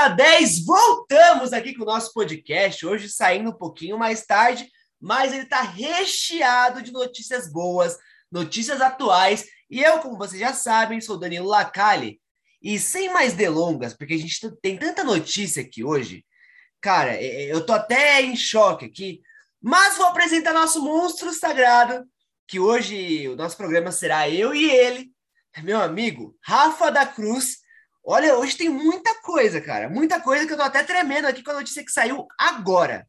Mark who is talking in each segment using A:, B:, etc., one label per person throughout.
A: para 10. Voltamos aqui com o nosso podcast, hoje saindo um pouquinho mais tarde, mas ele está recheado de notícias boas, notícias atuais. E eu, como vocês já sabem, sou Danilo Lacalle. E sem mais delongas, porque a gente tem tanta notícia aqui hoje, cara, é, é, eu tô até em choque aqui, mas vou apresentar nosso monstro sagrado, que hoje o nosso programa será eu e ele, meu amigo Rafa da Cruz. Olha, hoje tem muita coisa, cara. Muita coisa que eu tô até tremendo aqui com a notícia que saiu agora.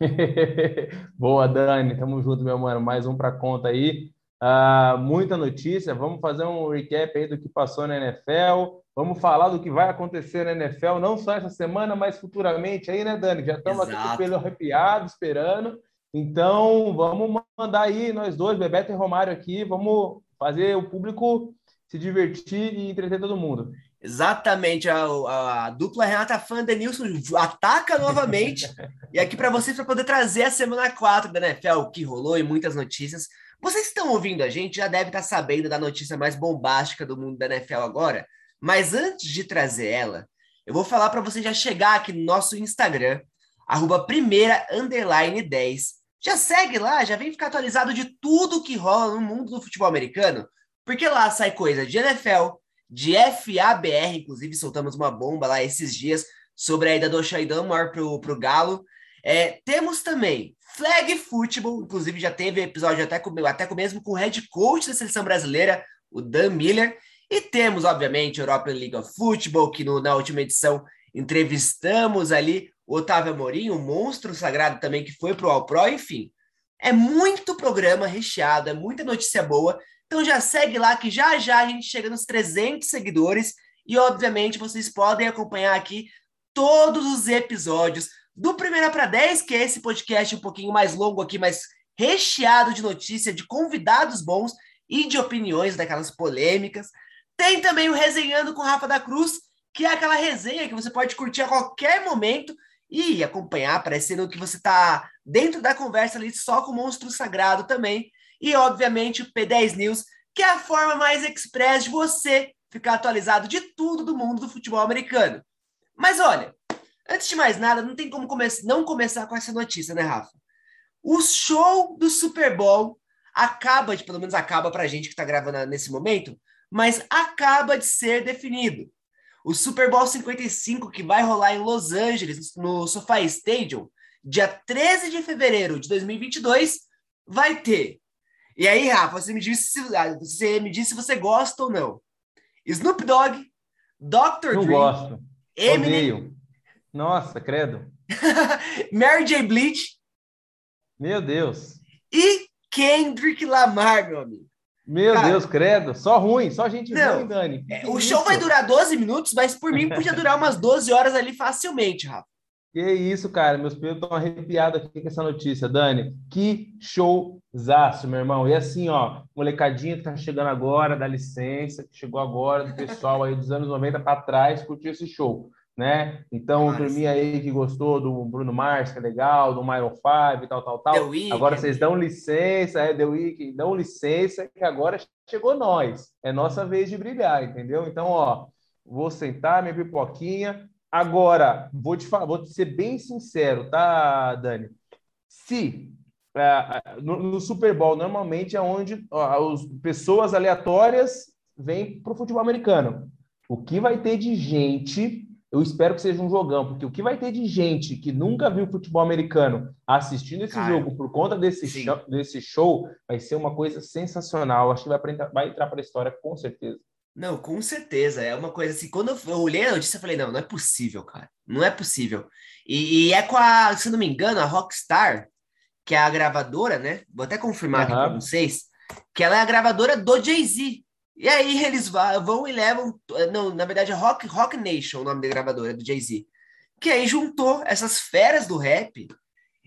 B: Boa, Dani. Tamo junto, meu mano. Mais um para conta aí. Uh, muita notícia. Vamos fazer um recap aí do que passou na NFL. Vamos falar do que vai acontecer na NFL, não só essa semana, mas futuramente aí, né, Dani? Já estamos aqui com o pelo arrepiado, esperando. Então, vamos mandar aí, nós dois, Bebeto e Romário aqui, vamos fazer o público se divertir e entreter todo mundo.
A: Exatamente, a, a, a dupla Renata Fã Denilson ataca novamente. e aqui para vocês, para poder trazer a semana 4 da NFL, o que rolou e muitas notícias. Vocês estão ouvindo a gente, já deve estar sabendo da notícia mais bombástica do mundo da NFL agora. Mas antes de trazer ela, eu vou falar para você já chegar aqui no nosso Instagram, arroba primeira underline 10. Já segue lá, já vem ficar atualizado de tudo que rola no mundo do futebol americano, porque lá sai coisa de NFL, de FABR, inclusive soltamos uma bomba lá esses dias sobre a ida do Shaidan Moore pro, pro Galo. É, temos também Flag Football, inclusive já teve episódio até com, até com mesmo com o head coach da seleção brasileira, o Dan Miller. E temos, obviamente, European League of Football, que no, na última edição entrevistamos ali o Otávio Amorim, o monstro sagrado também, que foi pro All Pro, enfim. É muito programa recheado, é muita notícia boa. Então já segue lá que já já a gente chega nos 300 seguidores e obviamente vocês podem acompanhar aqui todos os episódios do Primeira para 10, que é esse podcast um pouquinho mais longo aqui, mas recheado de notícia, de convidados bons e de opiniões daquelas polêmicas. Tem também o Resenhando com Rafa da Cruz, que é aquela resenha que você pode curtir a qualquer momento e acompanhar, parecendo que você está dentro da conversa ali só com o Monstro Sagrado também e, obviamente, o P10 News, que é a forma mais express de você ficar atualizado de tudo do mundo do futebol americano. Mas olha, antes de mais nada, não tem como come não começar com essa notícia, né, Rafa? O show do Super Bowl acaba de, pelo menos acaba para a gente que está gravando nesse momento, mas acaba de ser definido. O Super Bowl 55, que vai rolar em Los Angeles, no SoFi Stadium, dia 13 de fevereiro de 2022, vai ter e aí, Rafa, você me disse se ah, você me disse se você gosta ou não. Snoop Dogg, Dr.
B: Não Dre, gosto. Eminem. Odeio. Nossa, credo.
A: Mary J. Bleach.
B: Meu Deus.
A: E Kendrick Lamar, meu amigo.
B: Meu Cara, Deus, credo. Só ruim, só gente
A: não,
B: ruim, Dani.
A: É, o show vai durar 12 minutos, mas por mim podia durar umas 12 horas ali facilmente, Rafa.
B: Que isso, cara. Meus pelos estão arrepiados aqui com essa notícia, Dani. Que showzaço, meu irmão. E assim, ó, molecadinha que tá chegando agora, dá licença, que chegou agora, do pessoal aí dos anos 90 para trás, curtiu esse show, né? Então, Nossa. turminha aí que gostou do Bruno Mars, que é legal, do Myron 5 e tal, tal, tal. Agora vocês dão licença, é The Week, dão licença, que agora chegou nós. É nossa vez de brilhar, entendeu? Então, ó, vou sentar minha pipoquinha Agora, vou te falar, vou te ser bem sincero, tá, Dani? Se uh, no, no, Super Bowl normalmente é onde uh, as pessoas aleatórias vêm para o futebol americano. O que vai ter de gente, eu espero que seja um jogão, porque o que vai ter de gente que nunca viu futebol americano assistindo esse Cara, jogo por conta desse show, desse show, vai ser uma coisa sensacional. Acho que vai, vai entrar para a história com certeza.
A: Não, com certeza. É uma coisa assim. Quando eu olhei a notícia, eu falei: não, não é possível, cara. Não é possível. E, e é com a, se não me engano, a Rockstar, que é a gravadora, né? Vou até confirmar uhum. aqui para vocês, que ela é a gravadora do Jay-Z. E aí eles vão e levam. Não, na verdade é Rock, Rock Nation, o nome da gravadora, do Jay-Z. Que aí juntou essas feras do rap.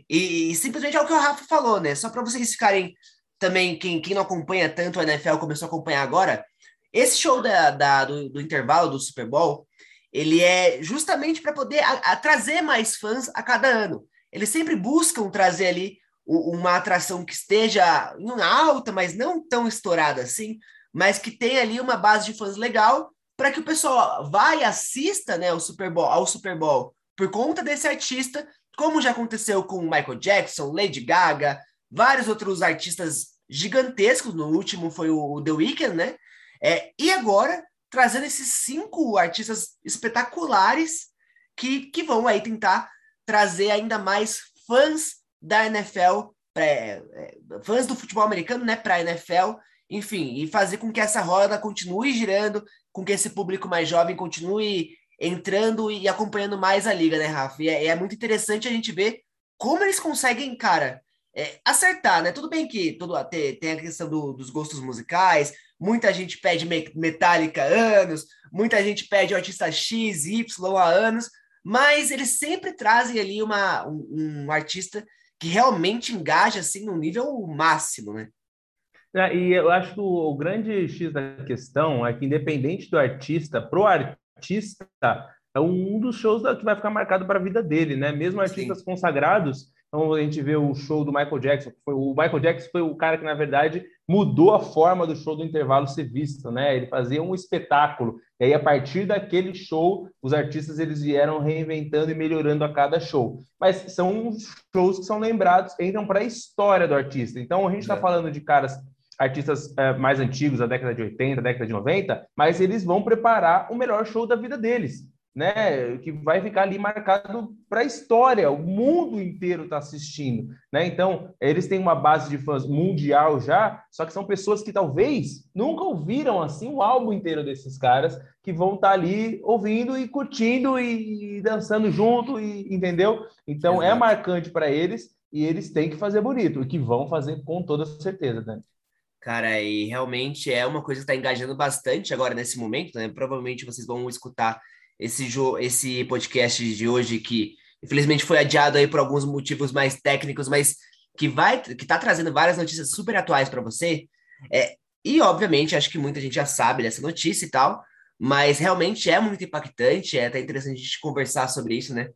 A: E, e, simplesmente é o que o Rafa falou, né? Só para vocês ficarem também, quem, quem não acompanha tanto a NFL começou a acompanhar agora esse show da, da do, do, intervalo do Super Bowl, ele é justamente para poder a, a trazer mais fãs a cada ano. Eles sempre buscam trazer ali o, uma atração que esteja em alta, mas não tão estourada assim, mas que tenha ali uma base de fãs legal para que o pessoal vá e assista né, o Super Bowl, ao Super Bowl por conta desse artista, como já aconteceu com Michael Jackson, Lady Gaga, vários outros artistas gigantescos. No último foi o The Weeknd, né? É, e agora trazendo esses cinco artistas espetaculares que, que vão aí tentar trazer ainda mais fãs da NFL, é, é, fãs do futebol americano, né, para a NFL, enfim, e fazer com que essa roda continue girando, com que esse público mais jovem continue entrando e acompanhando mais a liga, né, Rafa? E é, é muito interessante a gente ver como eles conseguem, cara, é, acertar, né? Tudo bem que tudo, tem, tem a questão do, dos gostos musicais, muita gente pede Metallica há anos, muita gente pede artista X, Y há anos, mas eles sempre trazem ali uma, um, um artista que realmente engaja assim no nível máximo, né?
B: É, e eu acho que o, o, grande X da questão é que, independente do artista, pro artista, é um dos shows que vai ficar marcado para a vida dele, né? Mesmo artistas Sim. consagrados, então a gente vê o show do Michael Jackson. Foi, o Michael Jackson foi o cara que, na verdade, mudou a forma do show do intervalo ser visto, né? Ele fazia um espetáculo. E aí, a partir daquele show, os artistas eles vieram reinventando e melhorando a cada show. Mas são shows que são lembrados, entram para a história do artista. Então, a gente está é. falando de caras artistas é, mais antigos, da década de 80, década de 90, mas eles vão preparar o melhor show da vida deles né, que vai ficar ali marcado para a história, o mundo inteiro está assistindo, né? Então, eles têm uma base de fãs mundial já, só que são pessoas que talvez nunca ouviram assim o álbum inteiro desses caras, que vão estar tá ali ouvindo e curtindo e, dançando junto, e, entendeu? Então, é Exato. é marcante para eles e eles têm que fazer bonito, e que vão fazer com toda certeza, né?
A: Cara, e realmente é uma coisa que está engajando bastante agora nesse momento, né? Provavelmente vocês vão escutar esse, esse podcast de hoje que infelizmente foi adiado aí por alguns motivos mais técnicos, mas que vai que tá trazendo várias notícias super atuais para você. É, e obviamente acho que muita gente já sabe dessa notícia e tal, mas realmente é muito impactante, é até interessante a gente conversar sobre isso, né?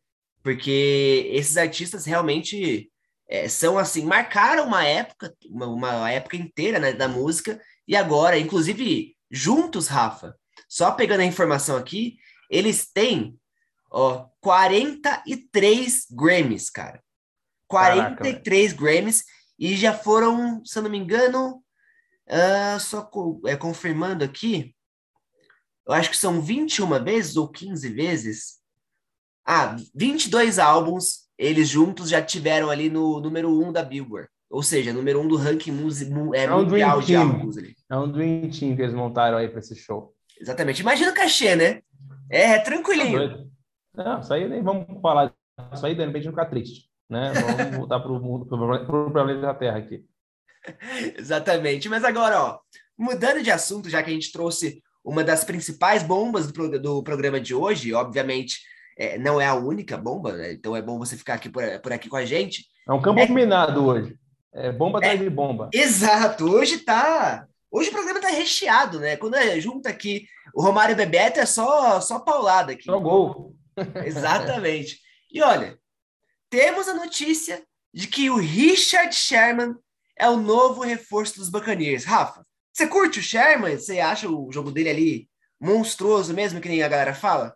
A: Porque esses artistas realmente é, são assim, marcaram uma época, uma, uma época inteira né, da música, e agora, inclusive, juntos, Rafa, só pegando a informação aqui, eles têm, ó, 43 Grammys, cara. 43 Caraca, Grammys e já foram, se eu não me engano, uh, só é, confirmando aqui, eu acho que são 21 vezes ou 15 vezes. Ah, 22 álbuns eles juntos já tiveram ali no número 1 da Billboard. Ou seja, número 1 do ranking é, é um mundial de álbuns ali.
B: É um Dream Team que eles montaram aí para esse show.
A: Exatamente. Imagina o cachê, né? É, tranquilinho.
B: Tá não, isso aí nem vamos falar. Isso aí, de repente, não ficar triste. Né? Vamos voltar para o mundo, para o planeta Terra aqui.
A: Exatamente. Mas agora, ó, mudando de assunto, já que a gente trouxe uma das principais bombas do, do programa de hoje, obviamente é, não é a única bomba, né? então é bom você ficar aqui por, por, aqui com a gente.
B: É um campo é, minado hoje. É bomba atrás é, de bomba.
A: Exato. Hoje tá Hoje o programa tá recheado, né? Quando é, junta aqui o Romário e o Bebeto, é só, só paulada aqui.
B: Só gol.
A: Exatamente. E olha, temos a notícia de que o Richard Sherman é o novo reforço dos Buccaneers. Rafa, você curte o Sherman? Você acha o jogo dele ali monstruoso mesmo, que nem a galera fala?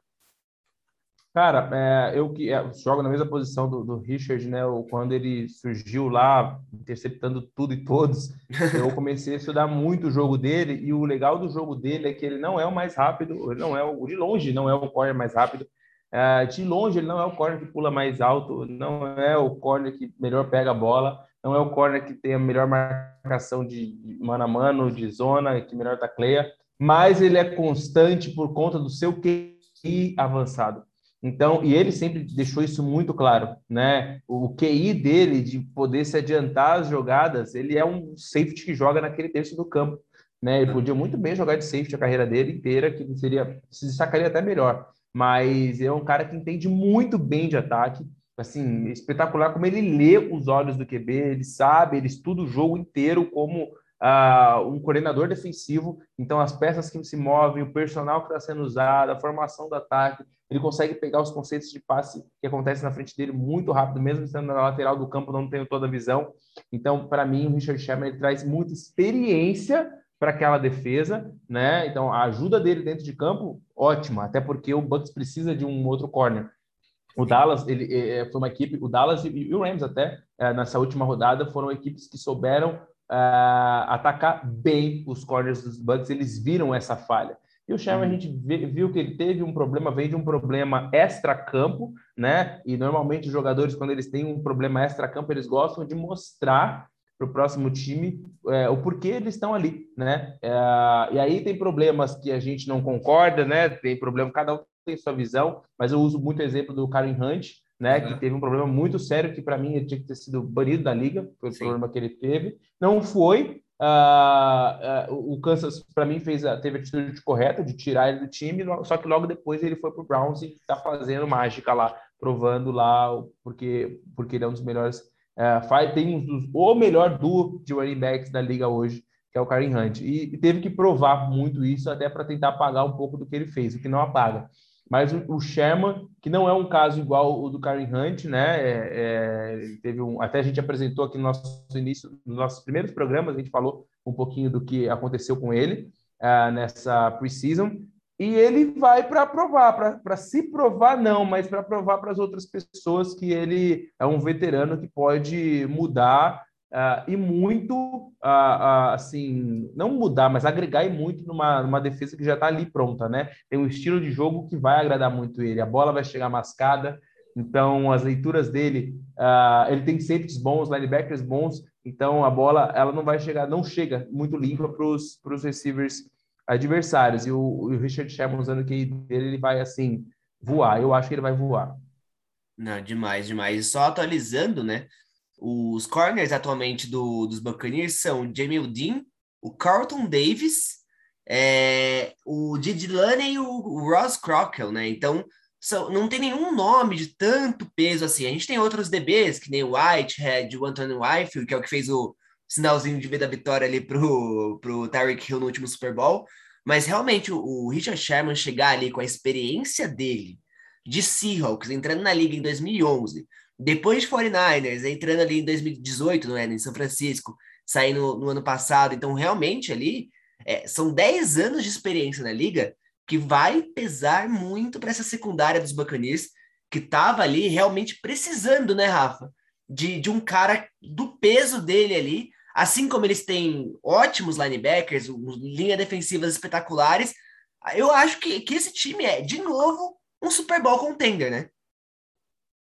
B: Cara, é, eu que é, jogo na mesma posição do, do Richard, né? quando ele surgiu lá, interceptando tudo e todos, eu comecei a estudar muito o jogo dele. E o legal do jogo dele é que ele não é o mais rápido, ele não é o de longe, não é o corner mais rápido. É, de longe, ele não é o corner que pula mais alto, não é o corner que melhor pega a bola, não é o corner que tem a melhor marcação de mano a mano, de zona, que melhor tacleia, mas ele é constante por conta do seu QI avançado. Então, e ele sempre deixou isso muito claro, né? O QI dele de poder se adiantar as jogadas, ele é um safety que joga naquele terço do campo, né? Ele podia muito bem jogar de safety a carreira dele inteira, que seria se destacaria até melhor. Mas é um cara que entende muito bem de ataque, assim, espetacular como ele lê os olhos do QB, ele sabe, ele estuda o jogo inteiro como uh, um coordenador defensivo. Então, as peças que se movem, o personal que está sendo usado, a formação do ataque, ele consegue pegar os conceitos de passe que acontecem na frente dele muito rápido, mesmo estando na lateral do campo, não tendo toda a visão. Então, para mim, o Richard Sherman ele traz muita experiência para aquela defesa, né? Então a ajuda dele dentro de campo, ótima, até porque o Bucks precisa de um outro corner. O Dallas, ele é, foi uma equipe, o Dallas e o Rams até é, nessa última rodada foram equipes que souberam atacar bem os corners dos Bucks. Eles viram essa falha. E o Sherman, a uhum. gente viu que ele teve um problema, vem de um problema extra-campo, né? E normalmente os jogadores, quando eles têm um problema extra-campo, eles gostam de mostrar para o próximo time é, o porquê eles estão ali, né? É, e aí tem problemas que a gente não concorda, né? Tem problema, cada um tem sua visão, mas eu uso muito o exemplo do Karen Hunt, né? Uhum. Que teve um problema muito sério que para mim ele tinha que ter sido banido da liga, foi o Sim. problema que ele teve. Não foi, Uh, uh, o Kansas, para mim, fez a, teve a atitude correta de tirar ele do time, só que logo depois ele foi para o Browns e está fazendo mágica lá, provando lá, porque, porque ele é um dos melhores. Uh, faz, tem um dos, o melhor duo de running backs da liga hoje, que é o Karen Hunt. E, e teve que provar muito isso até para tentar apagar um pouco do que ele fez, o que não apaga. Mas o, Sherman, que não é um caso igual o do Karen Hunt, né? É, é, teve um, até a gente apresentou aqui no nosso início, nos nossos primeiros programas, a gente falou um pouquinho do que aconteceu com ele uh, nessa preseason. E ele vai para provar, para se provar, não, mas para provar para as outras pessoas que ele é um veterano que pode mudar Uh, e muito, uh, uh, assim, não mudar, mas agregar e muito numa, numa defesa que já está ali pronta, né? Tem um estilo de jogo que vai agradar muito ele. A bola vai chegar mascada, então as leituras dele, ele tem safeties bons, linebackers bons, então a bola ela não vai chegar, não chega muito limpa para os receivers adversários. E o, o Richard Sherman usando o QI dele, ele vai assim voar. Eu acho que ele vai voar.
A: Não, demais, demais. Só atualizando, né? Os corners atualmente do, dos Buccaneers são Jamie Dean, o Carlton Davis, é, o Didi Laney e o, o Ross Crockett, né? Então, são, não tem nenhum nome de tanto peso assim. A gente tem outros DBs, que nem o Whitehead, o Anthony Whitefield, que é o que fez o sinalzinho de vida vitória ali pro, pro Tyreek Hill no último Super Bowl. Mas realmente o, o Richard Sherman chegar ali com a experiência dele de Seahawks, entrando na liga em 2011, depois de 49ers, entrando ali em 2018, não é? Em São Francisco, saindo no ano passado. Então, realmente ali, é, são 10 anos de experiência na liga que vai pesar muito para essa secundária dos Buccaneers, que estava ali realmente precisando, né, Rafa? De, de um cara do peso dele ali, assim como eles têm ótimos linebackers, linha defensivas espetaculares, eu acho que, que esse time é, de novo, um Super Bowl contender, né?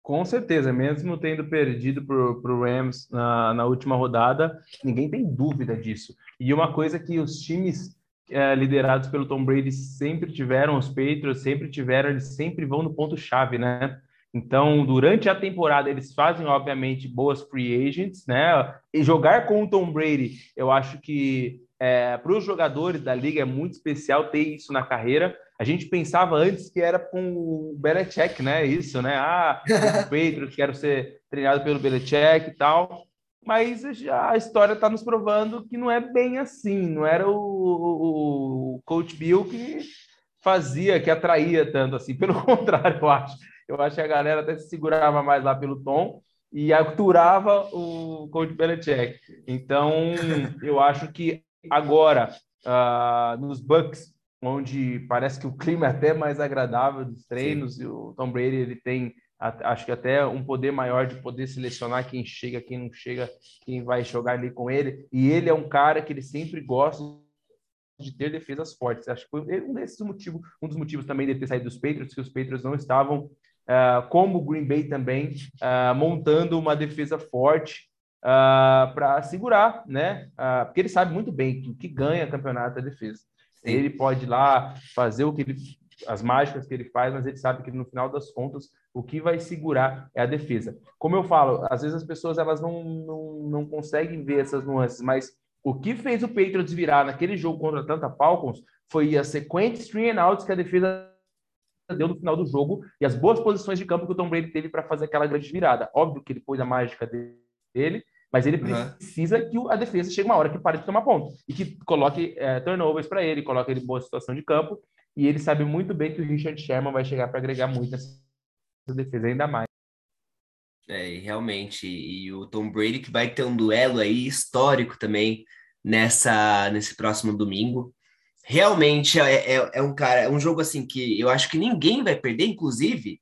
B: Com certeza, mesmo tendo perdido para o Rams na, na, última rodada, ninguém tem dúvida disso. E uma coisa que os times é, liderados pelo Tom Brady sempre tiveram, os Patriots sempre tiveram, eles sempre vão no ponto-chave, né? Então, durante a temporada, eles fazem, obviamente, boas free agents, né? E jogar com o Tom Brady, eu acho que é, para os jogadores da liga é muito especial ter isso na carreira. A gente pensava antes que era com o Belichick, né? Isso, né? Ah, o Patriots, quero ser treinado pelo Belichick e tal. Mas a história está nos provando que não é bem assim. Não era o, o, o Coach Bill que fazia, que atraía tanto assim. Pelo contrário, eu acho. Eu acho que a galera até se segurava mais lá pelo tom e aturava o Coach Belichick. Então, eu acho que agora, uh, nos Bucks, onde parece que o clima é até mais agradável dos treinos, Sim. e o Tom Brady ele tem acho que até um poder maior de poder selecionar quem chega, quem não chega, quem vai jogar ali com ele. E ele é um cara que ele sempre gosta de ter defesas fortes. Acho que foi um desses motivos, um dos motivos também de ter saído dos Patriots, que os Patriots não estavam, uh, como o Green Bay também, uh, montando uma defesa forte uh, ah, para segurar, né? Uh, porque ele sabe muito bem que o que ganha campeonato é a defesa. Sim. Ele pode ir lá fazer o que ele, as mágicas que ele faz, mas ele sabe que no final das contas o que vai segurar é a defesa. Como eu falo, às vezes as pessoas elas não, não, não conseguem ver essas nuances, mas o que fez o Patriots virar naquele jogo contra a Tanta Falcons foi a sequência string and outs que a defesa deu no final do jogo e as boas posições de campo que o Tom Brady teve para fazer aquela grande virada. Óbvio que ele pôs a mágica dele, mas ele precisa uhum. que a defesa chegue uma hora que pare de tomar ponto e que coloque é, turnovers para ele, coloque ele em boa situação de campo. E ele sabe muito bem que o Richard Sherman vai chegar para agregar muito nessa defesa ainda mais.
A: É, realmente. E o Tom Brady que vai ter um duelo aí histórico também nessa nesse próximo domingo. Realmente é, é, é um cara, é um jogo assim que eu acho que ninguém vai perder, inclusive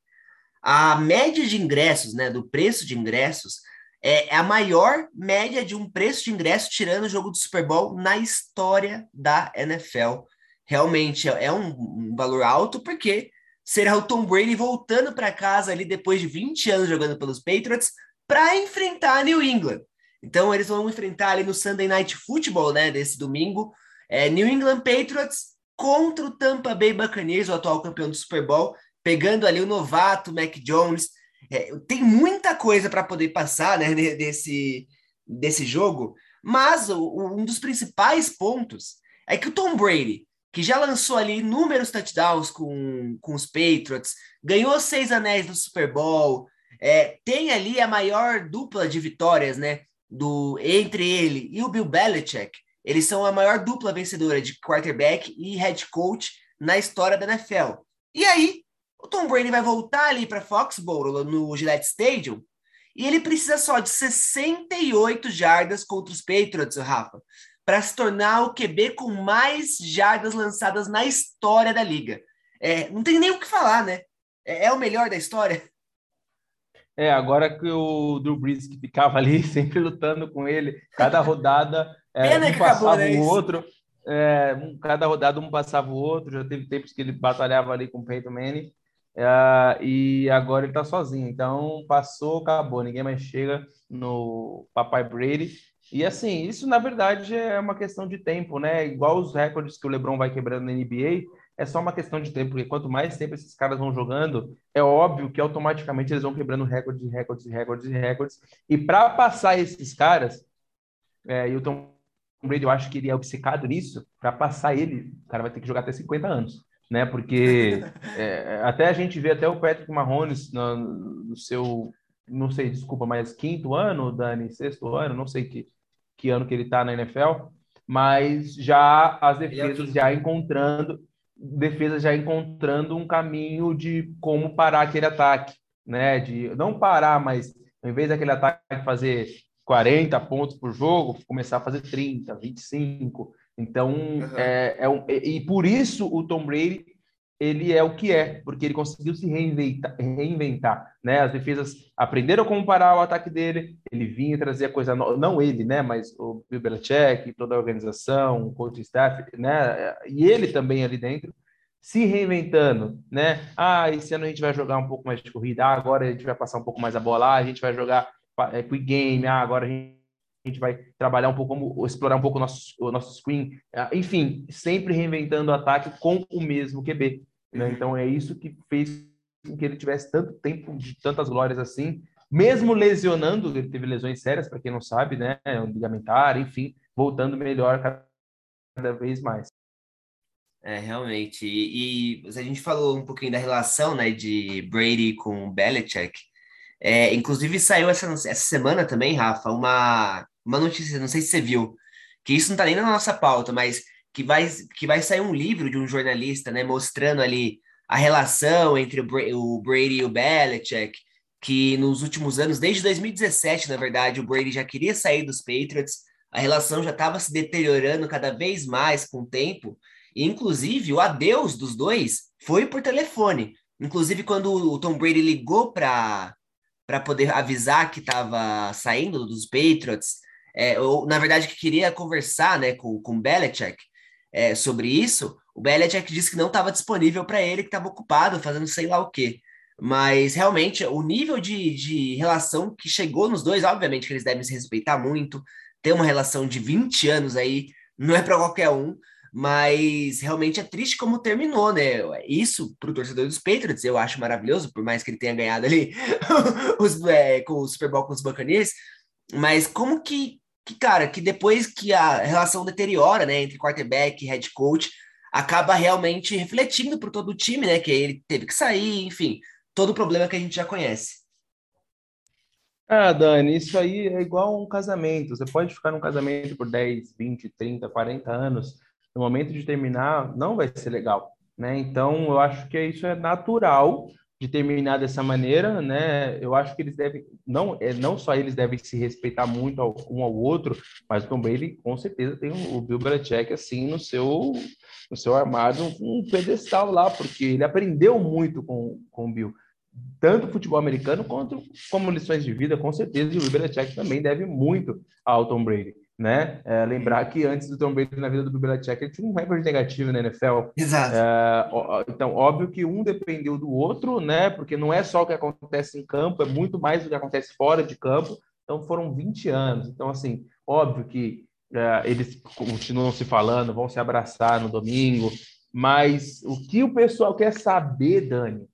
A: a média de ingressos, né, do preço de ingressos é, a maior média de um preço de ingresso tirando o jogo do Super Bowl na história da NFL. Realmente é um, um valor alto porque será o Tom Brady voltando para casa ali depois de 20 anos jogando pelos Patriots para enfrentar a New England. Então eles vão enfrentar ali no Sunday Night Football, né, desse domingo, é, New England Patriots contra o Tampa Bay Buccaneers, o atual campeão do Super Bowl, pegando ali o novato Mac Jones. É, tem muita coisa para poder passar, né, desse, desse jogo, mas o, um dos principais pontos é que o Tom Brady, que já lançou ali inúmeros touchdowns com, com os Patriots, ganhou seis anéis do Super Bowl, é, tem ali a maior dupla de vitórias, né, do entre ele e o Bill Belichick. Eles são a maior dupla vencedora de quarterback e head coach na história da NFL. E aí, o Tom Brady vai voltar ali para Foxborough, no Gillette Stadium, e ele precisa só de 68 jardas contra os Patriots, Rafa, para se tornar o QB com mais jardas lançadas na história da liga. É, não tem nem o que falar, né? É, é o melhor da história.
B: É, agora que o Drew Brees que ficava ali sempre lutando com ele, cada rodada é, um passava né, o outro, é, cada rodada um passava o outro, já teve tempos que ele batalhava ali com o Peyton Manning, é, e agora ele tá sozinho, então passou, acabou, ninguém mais chega no Papai Brady, e assim, isso na verdade é uma questão de tempo, né? Igual os recordes que o LeBron vai quebrando na NBA, é só uma questão de tempo, porque quanto mais tempo esses caras vão jogando, é óbvio que automaticamente eles vão quebrando recordes, recordes, recordes, recordes. E para passar esses caras, é, e o Tom Brady, eu acho que ele é obcecado nisso, para passar ele, o cara vai ter que jogar até 50 anos, né? Porque é, até a gente vê até o Patrick Mahomes no, no, seu, não sei, desculpa, mas quinto ano, Dani, sexto ano, não sei que, que ano que ele tá na NFL, mas já as é defesas já encontrando defesa já encontrando um caminho de como parar aquele ataque, né? De não parar, mas ao invés daquele ataque fazer 40 pontos por jogo, começar a fazer 30, 25. Então, uhum. é, é um, e, e por isso o Tom Brady ele é o que é, porque ele conseguiu se reinventar, reinventar, né? As defesas aprenderam como parar o ataque dele, ele vinha trazer a coisa nova, não ele, né? Mas o Bill Belichick, toda a organização, o coach staff, né? E ele também ali dentro, se reinventando, né? Ah, esse ano a gente vai jogar um pouco mais de corrida, ah, agora a gente vai passar um pouco mais a bola, ah, a gente vai jogar é, quick game, ah, agora a gente gente vai trabalhar um pouco, como, explorar um pouco o nosso, o nosso screen, ah, enfim, sempre reinventando o ataque com o mesmo QB. Né? Então é isso que fez com que ele tivesse tanto tempo de tantas glórias assim, mesmo lesionando, ele teve lesões sérias, para quem não sabe, né? Ligamentar, enfim, voltando melhor cada vez mais.
A: É, realmente. E, e, a gente falou um pouquinho da relação, né, de Brady com Belichick. É, inclusive saiu essa, essa semana também, Rafa, uma, uma notícia, não sei se você viu, que isso não tá nem na nossa pauta, mas que vai, que vai sair um livro de um jornalista, né, mostrando ali a relação entre o, o Brady e o Belichick, que nos últimos anos, desde 2017, na verdade, o Brady já queria sair dos Patriots, a relação já estava se deteriorando cada vez mais com o tempo, e inclusive o adeus dos dois foi por telefone. Inclusive, quando o Tom Brady ligou para poder avisar que estava saindo dos Patriots, é, ou na verdade que queria conversar né, com, com Belichick, é, sobre isso, o Belichick disse que não estava disponível para ele, que estava ocupado fazendo sei lá o quê. Mas realmente o nível de, de relação que chegou nos dois, obviamente que eles devem se respeitar muito, ter uma relação de 20 anos aí, não é para qualquer um, mas realmente é triste como terminou, né? Isso para o torcedor dos Patriots eu acho maravilhoso, por mais que ele tenha ganhado ali os, é, com o Super Bowl com os Buccaneers, mas como que que, cara, que depois que a relação deteriora, né, entre quarterback e head coach, acaba realmente refletindo para todo o time, né, que ele teve que sair, enfim, todo o problema que a gente já conhece.
B: Ah, Dani, isso aí é igual um casamento. Você pode ficar num casamento por 10, 20, 30, 40 anos. No momento de terminar, não vai ser legal, né? Então, eu acho que isso é natural de terminar dessa maneira, né? Eu acho que eles devem, não, é, não só eles devem se respeitar muito ao, um ao outro, mas Tom Brady com certeza tem o, Bill Belichick assim no seu no seu armário um, um pedestal lá, porque ele aprendeu muito com, com o Bill tanto futebol americano quanto como lições de vida, com certeza, e o Bill Belichick também deve muito ao Tom Brady né? É, lembrar que antes do Tom Brady na vida do Bill Belichick, ele tinha um recorde negativo na NFL.
A: Exato.
B: É, então, óbvio que um dependeu do outro, né? Porque não é só o que acontece em campo, é muito mais do que acontece fora de campo. Então, foram 20 anos. Então, assim, óbvio que é, eles continuam se falando, vão se abraçar no domingo, mas o que o pessoal quer saber, Dani,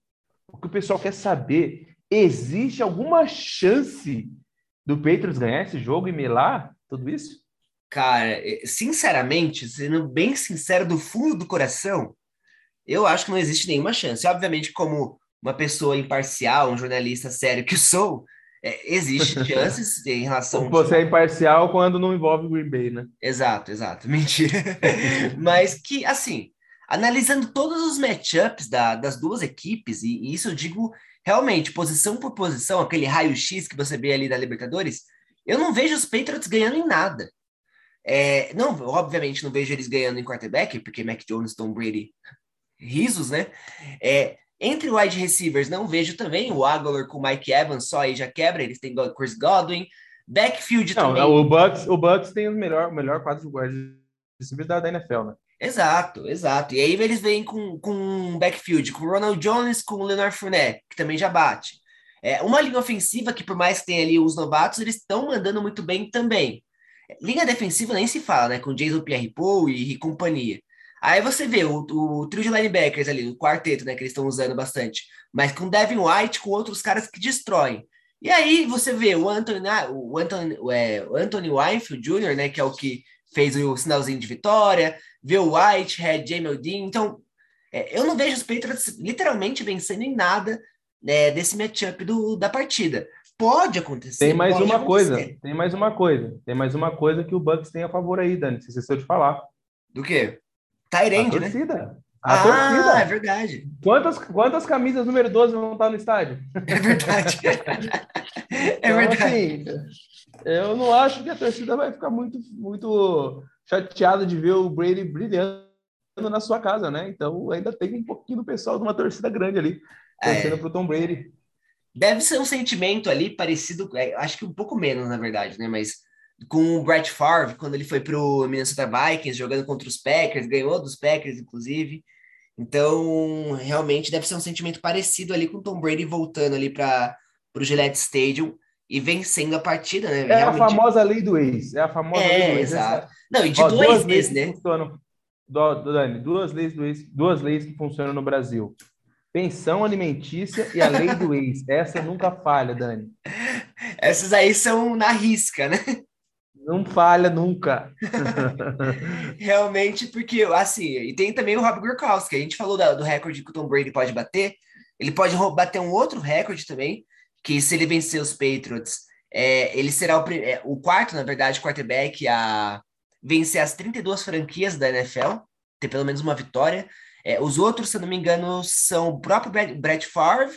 B: o que o pessoal quer saber, existe alguma chance do Patriots ganhar esse jogo e melar? Tudo isso?
A: Cara, é, sinceramente, sendo bem sincero do fundo do coração, eu acho que não existe nenhuma chance. Obviamente, como uma pessoa imparcial, um jornalista sério que sou, é, existe chances em relação.
B: Você é imparcial quando não envolve o Green Bay, né?
A: Exato, exato. Mentira. Mas que, assim, analisando todos os matchups da, das duas equipes, e, e isso eu digo realmente, posição por posição, aquele raio-x que você vê ali da Libertadores, eu não vejo os Patriots ganhando em nada. É, não, obviamente não vejo eles ganhando em quarterback, porque Mac Jones, Tom Brady, risos, né? É, entre wide receivers, não vejo também o Aguilar com o Mike Evans, só aí já quebra, eles têm Chris Godwin, backfield
B: não,
A: também.
B: O Bucks, o Bucks tem o melhor, melhor quadro de wide receivers da, da NFL, né?
A: Exato, exato. E aí eles vêm com, com backfield, com Ronald Jones, com o Leonard Fournette, que também já bate. É, uma linha ofensiva que, por mais que tenha ali os novatos, eles estão mandando muito bem também. Linha defensiva nem se fala, né? Com Jason Pierre-Paul e, e, companhia. Aí você vê o, o, trio de linebackers ali, o quarteto, né? Que eles estão usando bastante. Mas com Devin White, com outros caras que destroem. E aí você vê o Anthony, o Anthony, é, o Anthony Weinfeld Jr., né? Que é o que fez o sinalzinho de vitória. Vê o White, Red, Jamel Dean. Então, é, eu não vejo os Patriots literalmente vencendo em nada né, desse matchup do, da partida. Pode acontecer.
B: Tem mais uma
A: acontecer.
B: coisa. Tem mais uma coisa. Tem mais uma coisa que o Bucks tem a favor aí, Dani. Se esqueceu de falar.
A: Do quê? Tyrande,
B: né?
A: A ah, torcida. é verdade.
B: Quantas, quantas camisas número 12 vão estar no estádio?
A: É verdade. é
B: então,
A: verdade.
B: Assim, eu não acho que a torcida vai ficar muito, muito chateada de ver o Brady brilhando na sua casa, né? Então ainda tem um pouquinho do pessoal de uma torcida grande ali torcendo é. pro Tom Brady.
A: Deve ser um sentimento ali parecido, é, acho que um pouco menos, na verdade, né? Mas com o Brett Favre, quando ele foi pro Minnesota Vikings, jogando contra os Packers, ganhou dos Packers, inclusive. Então, realmente deve ser um sentimento parecido ali com o Tom Brady voltando ali para o Gillette Stadium e vencendo a partida, né?
B: É realmente... a famosa lei do ex. É a famosa
A: é,
B: lei do ex.
A: Exato. Não, e de Ó, dois leis, né?
B: Funcionam. Do, do, Dani, duas leis do ex, duas leis que funcionam no Brasil pensão alimentícia e a lei do ex. Essa nunca falha, Dani.
A: Essas aí são na risca, né?
B: Não falha nunca.
A: Realmente, porque, assim, e tem também o Rob Gronkowski, a gente falou da, do recorde que o Tom Brady pode bater, ele pode bater um outro recorde também, que se ele vencer os Patriots, é, ele será o, é, o quarto, na verdade, quarterback a vencer as 32 franquias da NFL, ter pelo menos uma vitória, é, os outros, se eu não me engano, são o próprio Brett Favre.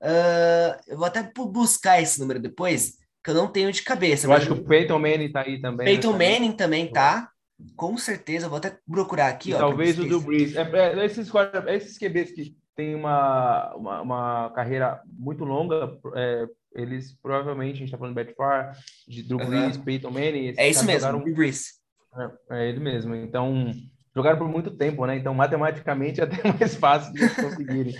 A: Uh, eu vou até buscar esse número depois, que eu não tenho de cabeça.
B: Eu acho que o Peyton Manning tá aí também.
A: Peyton né? Manning também tá. Com certeza, eu vou até procurar aqui.
B: E
A: ó,
B: talvez o do Breeze. É, é, esses, esses QBs que têm uma, uma, uma carreira muito longa, é, eles provavelmente, a gente tá falando de Brett Favre, de Drew Brees, uhum. Peyton Manning.
A: É isso mesmo, jogaram... Brees.
B: É, é ele mesmo. Então, jogaram por muito tempo, né? Então, matematicamente, é até mais fácil de conseguirem.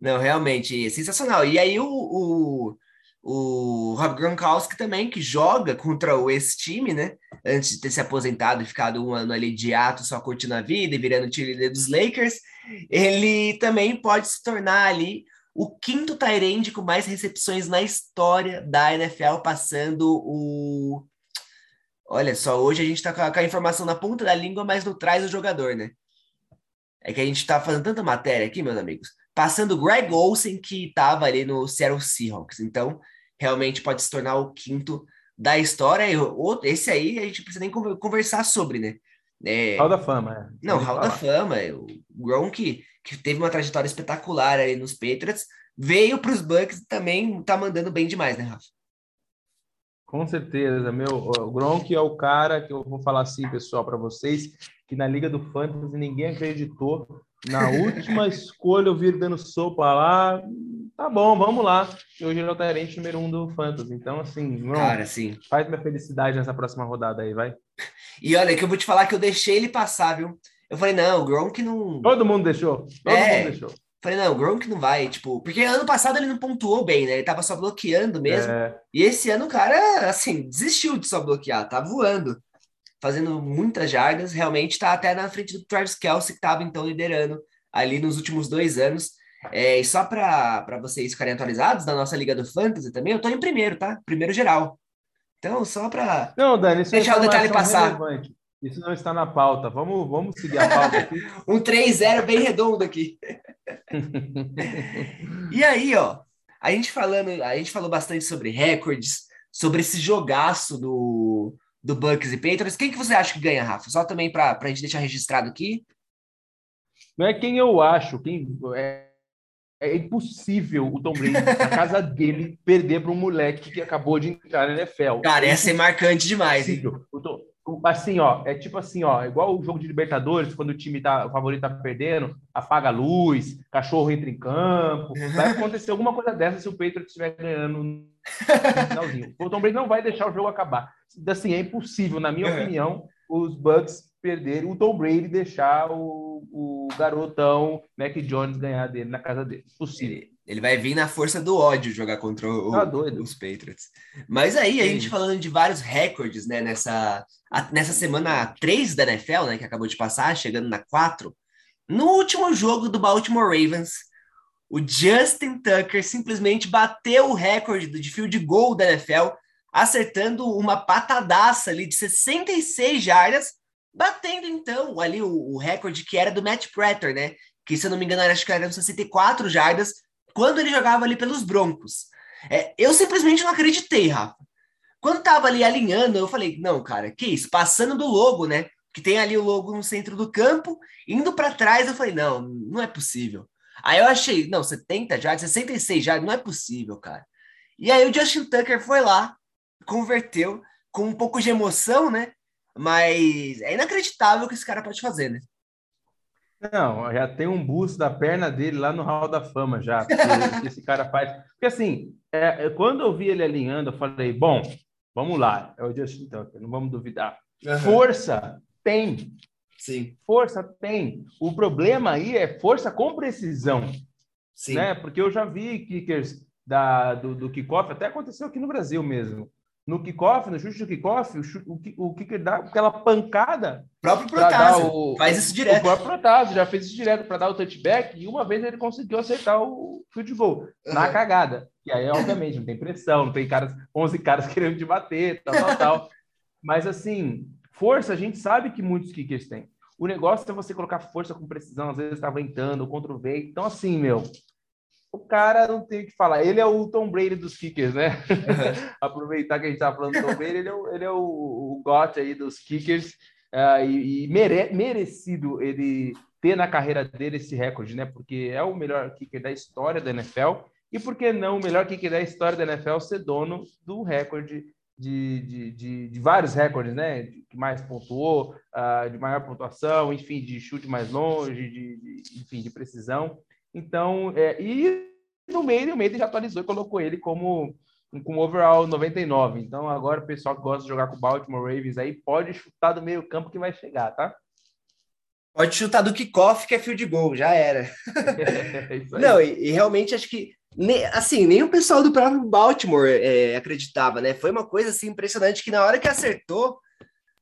A: Não, realmente, sensacional. E aí, o, o, o Rob Gronkowski também, que joga contra o ex-time, né? Antes de ter se aposentado e ficado um ano ali de ato, só curtindo a vida e virando cheerleader dos Lakers, ele também pode se tornar ali o quinto Tyrande com mais recepções na história da NFL, passando o Olha só, hoje a gente tá com a, com a, informação na ponta da língua, mas não traz o jogador, né? É que a gente tá fazendo tanta matéria aqui, meus amigos, passando o Greg Olsen, que tava ali no Seattle Seahawks. Então, realmente pode se tornar o quinto da história. Esse aí a gente precisa nem conversar sobre, né? É...
B: Hall da Fama,
A: é. Não, Hall da Fama. O Gronk, que teve uma trajetória espetacular aí nos Patriots, veio para os Bucks e também tá mandando bem demais, né, Rafa?
B: Com certeza, meu. O Gronk é o cara que eu vou falar assim, pessoal, para vocês, que na Liga do Fantasy ninguém acreditou. Na última escolha eu vi dando sopa lá. Tá bom, vamos lá. E hoje ele é o Tyrant número um do Fantasy. Então, assim, Gronk,
A: cara, sim.
B: faz minha felicidade nessa próxima rodada aí, vai.
A: E olha, que eu vou te falar que eu deixei ele passar, viu? Eu falei, não, o Gronk não.
B: Todo mundo deixou. Todo
A: é,
B: mundo deixou.
A: Falei, não, o Gronk não vai, tipo, porque ano passado ele não pontuou bem, né? Ele tava só bloqueando mesmo. É. E esse ano o cara, assim, desistiu de só bloquear, tá voando, fazendo muitas jardas, realmente tá até na frente do Travis Kelsey, que tava então liderando ali nos últimos dois anos. É, e só para vocês ficarem atualizados da nossa Liga do Fantasy também, eu tô em primeiro, tá? Primeiro geral. Então, só para deixar o detalhe passar.
B: Relevante. Isso não está na pauta. Vamos, vamos seguir a pauta aqui.
A: um 3-0 bem redondo aqui. e aí, ó, a gente falando, a gente falou bastante sobre recordes, sobre esse jogaço do, do Bucks e Patriots. Quem que você acha que ganha, Rafa? Só também para a gente deixar registrado aqui.
B: Não é quem eu acho, quem é, é impossível o Tom Brady na casa dele perder para um moleque que acabou de entrar na NFL.
A: Cara, essa é marcante demais. Hein?
B: O Tom, assim, ó, é tipo assim, ó, igual o jogo de Libertadores, quando o time tá, o favorito tá perdendo, apaga a luz, cachorro entra em campo, vai acontecer alguma coisa dessa se o Patriots estiver ganhando no finalzinho. O Tom Brady não vai deixar o jogo acabar. Assim, é impossível, na minha opinião, os Bucks perderem, o Tom Brady deixar o, o garotão Mac Jones ganhar dele na casa dele. Possível.
A: Ele vai vir na força do ódio jogar contra o, tá os Patriots. Mas aí, a gente falando de vários recordes, né, nessa, a, nessa semana 3 da NFL, né, que acabou de passar, chegando na 4, no último jogo do Baltimore Ravens, o Justin Tucker simplesmente bateu o recorde de field goal da NFL, acertando uma patadaça ali de 66 jardas, batendo então ali o, o recorde que era do Matt Prater, né, que se eu não me engano, acho que eram 64 jardas, quando ele jogava ali pelos Broncos. É, eu simplesmente não acreditei, Rafa. Quando tava ali alinhando, eu falei, não, cara, que isso? Passando do logo, né? Que tem ali o logo no centro do campo, indo para trás, eu falei, não, não é possível. Aí eu achei, não, 70 já, 66 já, não é possível, cara. E aí o Justin Tucker foi lá, converteu com um pouco de emoção, né? Mas é inacreditável o que esse cara pode fazer, né?
B: Não, já tem um busto da perna dele lá no Hall da Fama já, que, que esse cara faz. Porque assim, é, é, quando eu vi ele alinhando, eu falei, bom, vamos lá, é o Justin Tucker, não vamos duvidar. Uhum. Força tem.
A: Sim.
B: Força tem. O problema aí é força com precisão. Sim. Né? Porque eu já vi kickers da, do, do kickoff, até aconteceu aqui no Brasil mesmo no kickoff, no chute do kickoff, o, o, o kicker dá aquela pancada.
A: O próprio Protásio faz isso direto.
B: O próprio Protásio já fez isso direto para dar o touchback e uma vez ele conseguiu acertar o field goal uhum. na cagada. E aí, obviamente, não tem pressão, não tem caras, 11 caras querendo te bater, tal, tal, tal. Mas assim, força a gente sabe que muitos kickers têm. O negócio é você colocar força com precisão, às vezes está ventando, contra o vento. Então, assim, meu, o cara não tem o que falar. Ele é o Tom Brady dos kickers, né? Aproveitar que a gente tá falando do Tom Brady, ele é o, ele é o, o GOT aí dos kickers uh, e, e mere, merecido ele ter na carreira dele esse recorde, né? Porque é o melhor kicker da história da NFL e por que não o melhor kicker da história da NFL ser dono do recorde de, de, de, de, vários recordes, né? De, que mais pontuou, uh, de maior pontuação, enfim, de chute mais longe, de, de, enfim, de precisão. Então, é, e no meio, o meio já atualizou e colocou ele como com overall 99. Então, agora o pessoal que gosta de jogar com o Baltimore Ravens aí pode chutar do meio campo que vai chegar, tá?
A: Pode chutar do kickoff, que é field goal, já era. é Não, e, e, realmente acho que, assim, nem o pessoal do próprio Baltimore é, acreditava, né? Foi uma coisa assim impressionante que na hora que acertou,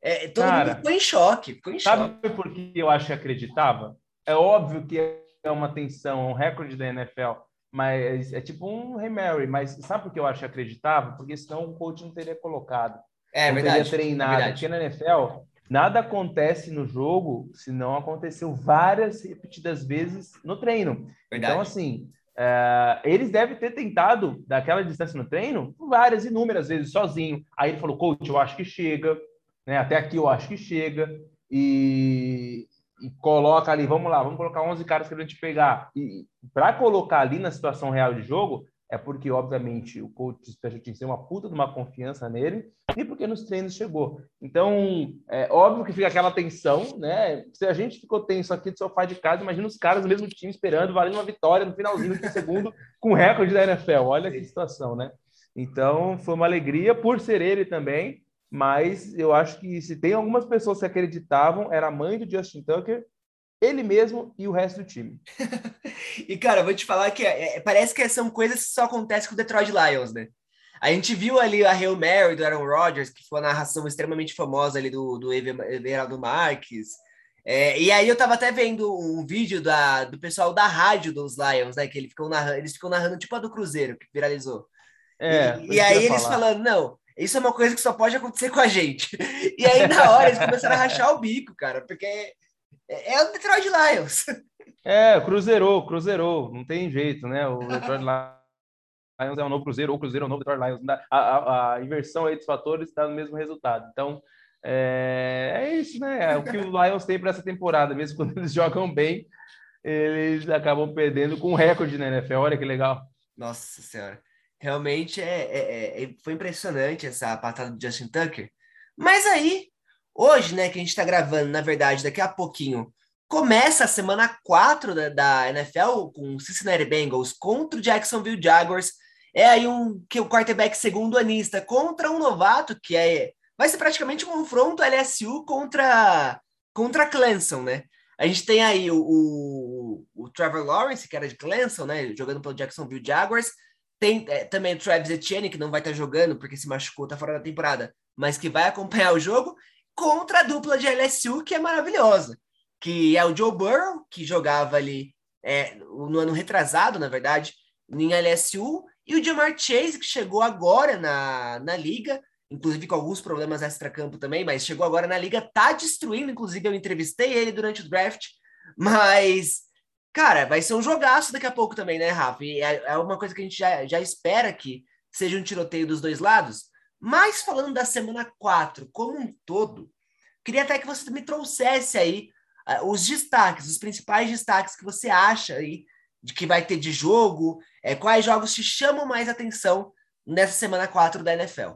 A: é, todo Cara, mundo ficou em choque. Ficou em
B: sabe choque. por que eu acho que acreditava? É óbvio que uma tensão, um recorde da NFL, mas é tipo um Hey Mary, mas sabe por que eu acho acreditável? Porque senão o coach não teria colocado.
A: É,
B: não
A: verdade,
B: teria treinado. É verdade. Porque na NFL, nada acontece no jogo se não aconteceu várias repetidas vezes no treino. Verdade. Então, assim, é, eles devem ter tentado daquela distância no treino várias, inúmeras vezes, sozinho. Aí ele falou, coach, eu acho que chega, né? Até aqui eu acho que chega. e, e coloca ali, vamos lá, vamos colocar 11 caras que a gente pegar. E para colocar ali na situação real de jogo, é porque, obviamente, o coach special teams tem uma puta de uma confiança nele e porque nos treinos chegou. Então, é óbvio que fica aquela tensão, né? Se a gente ficou tenso aqui do sofá de casa, imagina os caras do mesmo time esperando, valendo uma vitória no finalzinho do segundo com recorde da NFL. Olha que situação, né? Então, foi uma alegria por ser ele também, mas eu acho que se tem algumas pessoas que acreditavam, era a mãe do Justin Tucker ele mesmo e o resto do time.
A: e, cara, vou te falar que é, é, parece que são coisas que só acontecem com o Detroit Lions, né? A gente viu ali a Hail Mary do Aaron Rodgers, que foi uma narração extremamente famosa ali do, do Everaldo Marques. É, e aí eu tava até vendo um vídeo da, do pessoal da rádio dos Lions, né? Que ele ficou narrando, eles ficam narrando tipo a do Cruzeiro, que viralizou. É, e, e aí eles falar. falando, não, isso é uma coisa que só pode acontecer com a gente. E aí, na hora, eles começaram a rachar o bico, cara, porque é, é o Detroit Lions.
B: É, cruzeirou, cruzeirou, não tem jeito, né? O Detroit Lions é o novo Cruzeiro, ou o Cruzeiro é o novo Detroit Lions. A, a, a inversão aí dos fatores dá o mesmo resultado. Então, é, é isso, né? É o que o Lions tem para essa temporada, mesmo quando eles jogam bem, eles acabam perdendo com um recorde na NFL. Olha que legal.
A: Nossa Senhora. Realmente é, é, é, foi impressionante essa patada do Justin Tucker. Mas aí, Hoje, né, que a gente está gravando, na verdade, daqui a pouquinho, começa a semana 4 da, da NFL com o Cincinnati Bengals contra o Jacksonville Jaguars. É aí um que o quarterback segundo anista contra um novato, que é vai ser praticamente um confronto LSU contra contra Clemson, né? A gente tem aí o, o, o, Trevor Lawrence, que era de Clemson, né, jogando pelo Jacksonville Jaguars. Tem é, também o Travis Etienne, que não vai estar jogando porque se machucou, tá fora da temporada, mas que vai acompanhar o jogo contra a dupla de LSU, que é maravilhosa, que é o Joe Burrow, que jogava ali é, no ano retrasado, na verdade, em LSU, e o Jamar Chase, que chegou agora na, na liga, inclusive com alguns problemas extra-campo também, mas chegou agora na liga, tá destruindo, inclusive eu entrevistei ele durante o draft, mas, cara, vai ser um jogaço daqui a pouco também, né, Rafa? E é, é uma coisa que a gente já, já espera que seja um tiroteio dos dois lados, mas falando da semana 4 como um todo, queria até que você me trouxesse aí uh, os destaques, os principais destaques que você acha aí de que vai ter de jogo, é, quais jogos te chamam mais atenção nessa semana 4 da NFL.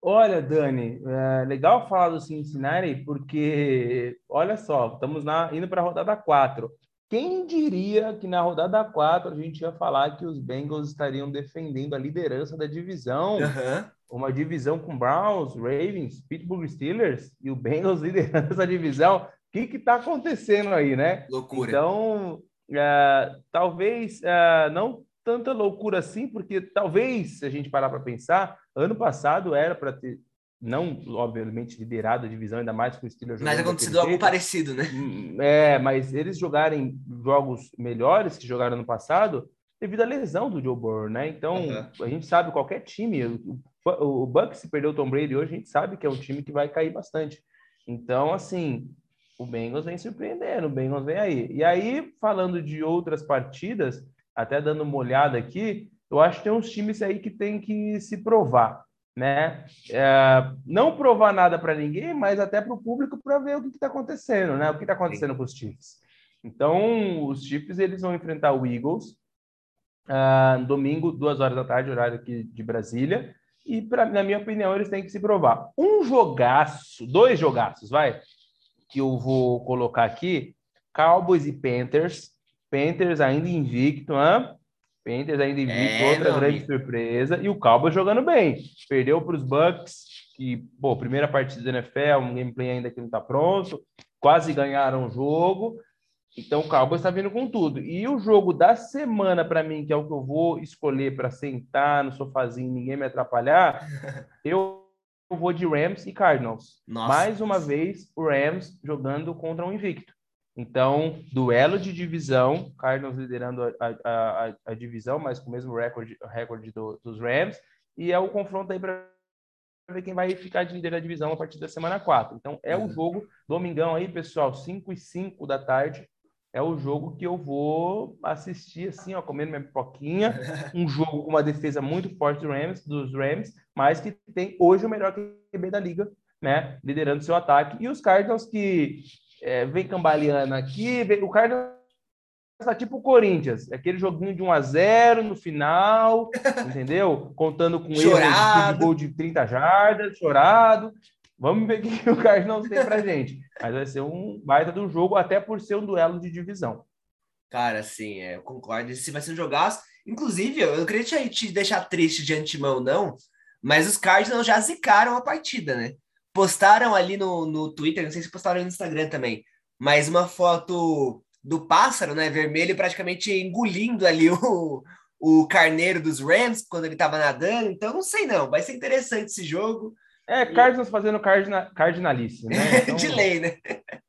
B: Olha, Dani, é legal falar do Cincinnati, porque, olha só, estamos na, indo para a rodada 4. Quem diria que na rodada 4 a gente ia falar que os Bengals estariam defendendo a liderança da divisão? Uhum uma divisão com Browns, Ravens, Pittsburgh Steelers e o Bengals liderando essa divisão. O que está acontecendo aí, né?
A: Loucura.
B: Então, uh, talvez uh, não tanta loucura assim, porque talvez, se a gente parar para pensar, ano passado era para ter, não, obviamente, liderado a divisão, ainda mais com o Steelers
A: Mas aconteceu algo parecido, né?
B: Hum, é, mas eles jogarem jogos melhores que jogaram ano passado, devido à lesão do Joe Burrow, né? Então, uhum. a gente sabe, qualquer time, o, o Bucks se perdeu o Tom Brady hoje, a gente sabe que é um time que vai cair bastante. Então, assim, o Bengals vem surpreendendo, o Bengals vem aí. E aí, falando de outras partidas, até dando uma olhada aqui, eu acho que tem uns times aí que tem que se provar, né? É, não provar nada para ninguém, mas até para o público para ver o que está acontecendo, né? O que está acontecendo com os Chiefs. Então, os Chiefs eles vão enfrentar o Eagles uh, domingo, duas horas da tarde, horário aqui de Brasília. E, pra, na minha opinião, eles têm que se provar. Um jogaço, dois jogaços, vai, que eu vou colocar aqui: Cowboys e Panthers. Panthers ainda invicto, hein? Panthers ainda invicto, é, outra grande amigo. surpresa. E o Cowboys jogando bem. Perdeu para os Bucks, que, pô, primeira partida da NFL, um gameplay ainda que não está pronto. Quase ganharam o jogo. Então o Cowboys está vindo com tudo. E o jogo da semana, para mim, que é o que eu vou escolher para sentar no sofazinho ninguém me atrapalhar, eu vou de Rams e Cardinals. Nossa. Mais uma vez, o Rams jogando contra um invicto. Então, duelo de divisão, Cardinals liderando a, a, a, a divisão, mas com o mesmo recorde, recorde do, dos Rams, e é o confronto aí para ver quem vai ficar de líder da divisão a partir da semana 4. Então, é o uhum. jogo, domingão aí, pessoal, 5 e 5 da tarde, é o jogo que eu vou assistir assim, ó, comendo minha pipoquinha, um jogo com uma defesa muito forte do Rams, dos Rams, mas que tem hoje o melhor QB da liga, né, liderando seu ataque. E os Cardinals que é, vem cambaleando aqui, vem, o Cardinals tá tipo o Corinthians, aquele joguinho de 1 a 0 no final, entendeu? Contando com
A: ele
B: de gol de 30 jardas, chorado. Vamos ver o que o Cardinals tem pra gente. Mas vai ser um baita do jogo, até por ser um duelo de divisão.
A: Cara, sim, é, eu concordo. Esse vai ser um jogaço. Inclusive, eu não queria te, te deixar triste de antemão, não, mas os Cardinals já zicaram a partida, né? Postaram ali no, no Twitter, não sei se postaram no Instagram também, mas uma foto do pássaro, né, vermelho, praticamente engolindo ali o, o carneiro dos Rams quando ele estava nadando. Então, não sei não, vai ser interessante esse jogo.
B: É, Cardinals fazendo cardina, cardinalice, né?
A: Então, de lei, né?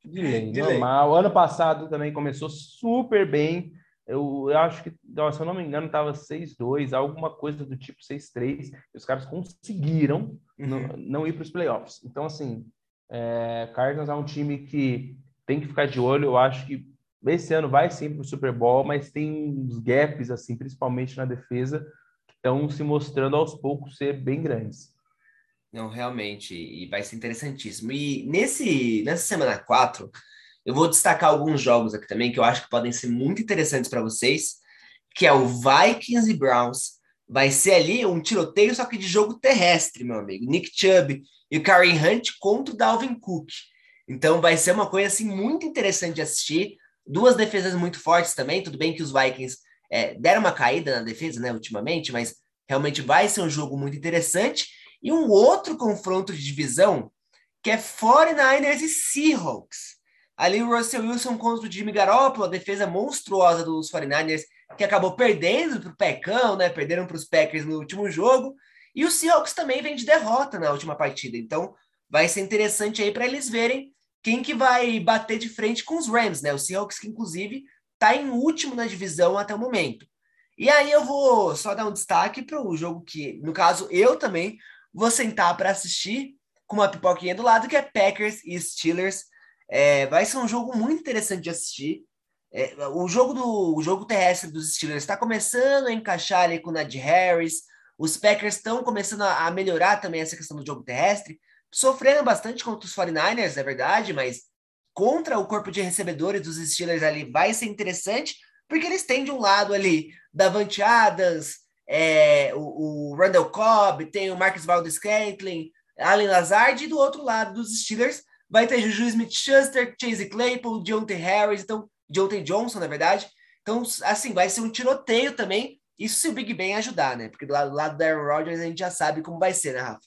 B: De lei, de normal. Lei. Ano passado também começou super bem. Eu, eu acho que, se eu não me engano, estava 6-2, alguma coisa do tipo 6-3. Os caras conseguiram uhum. não, não, ir para os playoffs. Então, assim, é, Cardinals é um time que tem que ficar de olho. Eu acho que esse ano vai sim para o Super Bowl, mas tem uns gaps, assim, principalmente na defesa, que estão se mostrando aos poucos ser bem grandes.
A: Não, realmente, e vai ser interessantíssimo. E nesse, nessa semana 4, eu vou destacar alguns jogos aqui também que eu acho que podem ser muito interessantes para vocês, que é o Vikings e Browns. Vai ser ali um tiroteio, só que de jogo terrestre, meu amigo. Nick Chubb e o Karen Hunt contra o Dalvin Cook. Então vai ser uma coisa assim muito interessante de assistir. Duas defesas muito fortes também. Tudo bem que os Vikings é, deram uma caída na defesa, né, ultimamente, mas realmente vai ser um jogo muito interessante. E um outro confronto de divisão, que é 49ers e Seahawks. Ali o Russell Wilson contra o Jimmy Garoppolo, a defesa monstruosa dos 49ers, que acabou perdendo para o Pecão, né? Perderam para os Packers no último jogo. E o Seahawks também vem de derrota na última partida. Então vai ser interessante aí para eles verem quem que vai bater de frente com os Rams, né? O Seahawks que inclusive está em último na divisão até o momento. E aí eu vou só dar um destaque para o jogo que, no caso, eu também vou sentar para assistir com uma pipoquinha do lado, que é Packers e Steelers. É, vai ser um jogo muito interessante de assistir. É, o jogo do o jogo terrestre dos Steelers está começando a encaixar ali com o Najee Harris. Os Packers estão começando a, a, melhorar também essa questão do jogo terrestre, sofrendo bastante contra os 49ers, é verdade, mas contra o corpo de recebedores dos Steelers ali vai ser interessante, porque eles têm de um lado ali Davante Adams, é, o, o Randall Cobb, tem o Marcus Valdez-Scantling, Allen Lazard, e do outro lado dos Steelers vai ter Juju Smith-Schuster, Chase Claypool, Deontay Harris, então, Deontay Johnson, na verdade. Então, assim, vai ser um tiroteio também, isso se o Big Ben ajudar, né? Porque do lado, do lado da Aaron Rodgers a gente já sabe como vai ser, né, Rafa?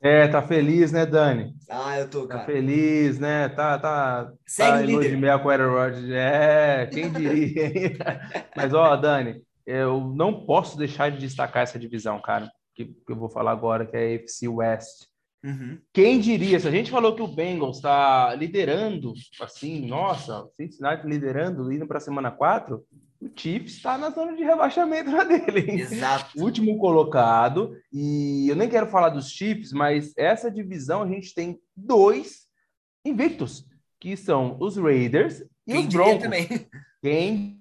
B: É, tá feliz, né, Dani?
A: Ah, eu tô,
B: tá
A: cara.
B: Tá feliz, né? Tá, tá,
A: Segue
B: tá
A: líder.
B: de com o Aaron Rodgers. É, quem diria, Mas, ó, Dani, eu não posso deixar de destacar essa divisão, cara, que, que eu vou falar agora, que é a AFC West. Uhum. Quem diria, se a gente falou que o Bengals está liderando, assim, nossa, Cincinnati liderando, indo para a semana 4, o Chiefs está na zona de rebaixamento na dele.
A: Exato.
B: Último colocado, e eu nem quero falar dos Chiefs, mas essa divisão a gente tem dois invictos, que são os Raiders e
A: Quem
B: os Broncos.
A: Também.
B: Quem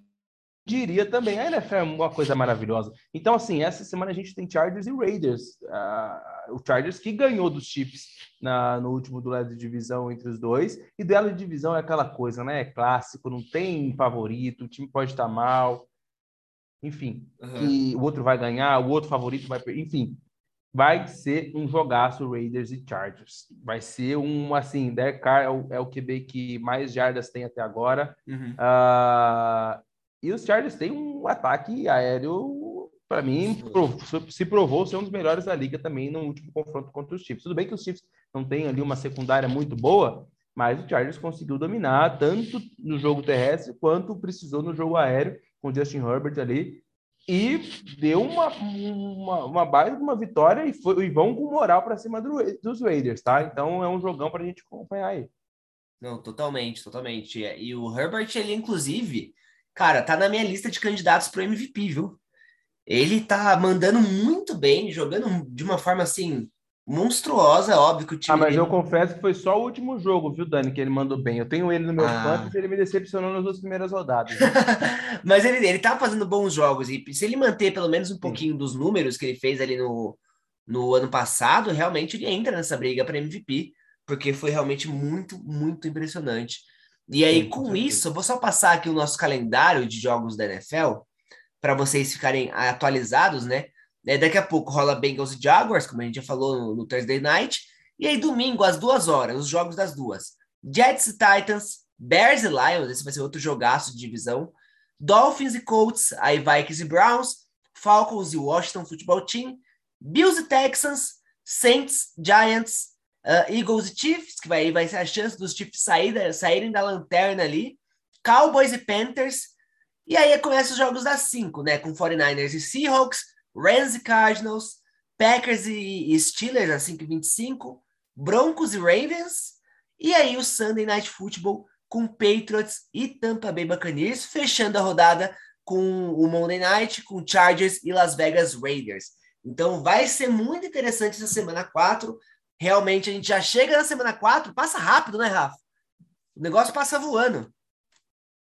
B: diria também. A NFL é uma coisa maravilhosa. Então, assim, essa semana a gente tem Chargers e Raiders. Uh, o Chargers que ganhou dos Chiefs na, no último duelo de divisão entre os dois. E duelo de divisão é aquela coisa, né? É clássico, não tem favorito, o time pode estar mal. Enfim, uhum. e o outro vai ganhar, o outro favorito vai perder. Enfim, vai ser um jogaço Raiders e Chargers. Vai ser um, assim, Derek Carr é o, é o QB que mais jardas tem até agora. Uhum. Uh, e os Chargers têm um ataque aéreo, para mim, se provou ser um dos melhores da liga também no último confronto contra os Chiefs. Tudo bem que os Chiefs não têm ali uma secundária muito boa, mas o Chargers conseguiu dominar tanto no jogo terrestre quanto precisou no jogo aéreo com o Justin Herbert ali e deu uma uma, uma baita uma vitória e, foi, e vão com moral para cima do, dos Raiders, tá? Então é um jogão para a gente acompanhar aí.
A: Não, totalmente, totalmente. E o Herbert, ele inclusive cara, tá na minha lista de candidatos pro MVP, viu? Ele tá mandando muito bem, jogando de uma forma assim monstruosa, óbvio que o time.
B: Ah, mas dele... eu confesso que foi só o último jogo, viu, Dani, que ele mandou bem. Eu tenho ele no meu ah. e ele me decepcionou nas duas primeiras rodadas.
A: mas ele, ele tá fazendo bons jogos, e se ele manter pelo menos um pouquinho Sim. dos números que ele fez ali no, no ano passado, realmente ele entra nessa briga para MVP, porque foi realmente muito, muito impressionante. E aí, com isso, eu vou só passar aqui o nosso calendário de jogos da NFL para vocês ficarem atualizados, né? É, daqui a pouco rola Bengals e Jaguars, como a gente já falou no, no Thursday Night. E aí, domingo, às duas horas, os jogos das duas. Jets e Titans, Bears e Lions, esse vai ser outro jogaço de divisão. Dolphins e Colts, aí Vikings e Browns, Falcons e Washington Football Team, Bills e Texans, Saints, Giants, uh, Eagles e Chiefs, que vai, vai ser a chance dos Chiefs sair, saírem da lanterna ali, Cowboys e Panthers, e aí começa os jogos das cinco, né? Com 49ers e Seahawks, Rams e Cardinals, Packers e, e Steelers às 5h25, Broncos e Ravens, e aí o Sunday Night Football com Patriots e Tampa Bay Buccaneers, fechando a rodada com o Monday Night, com Chargers e Las Vegas Raiders. Então vai ser muito interessante essa semana 4. Realmente a gente já chega na semana 4, passa rápido, né, Rafa? O negócio passa voando.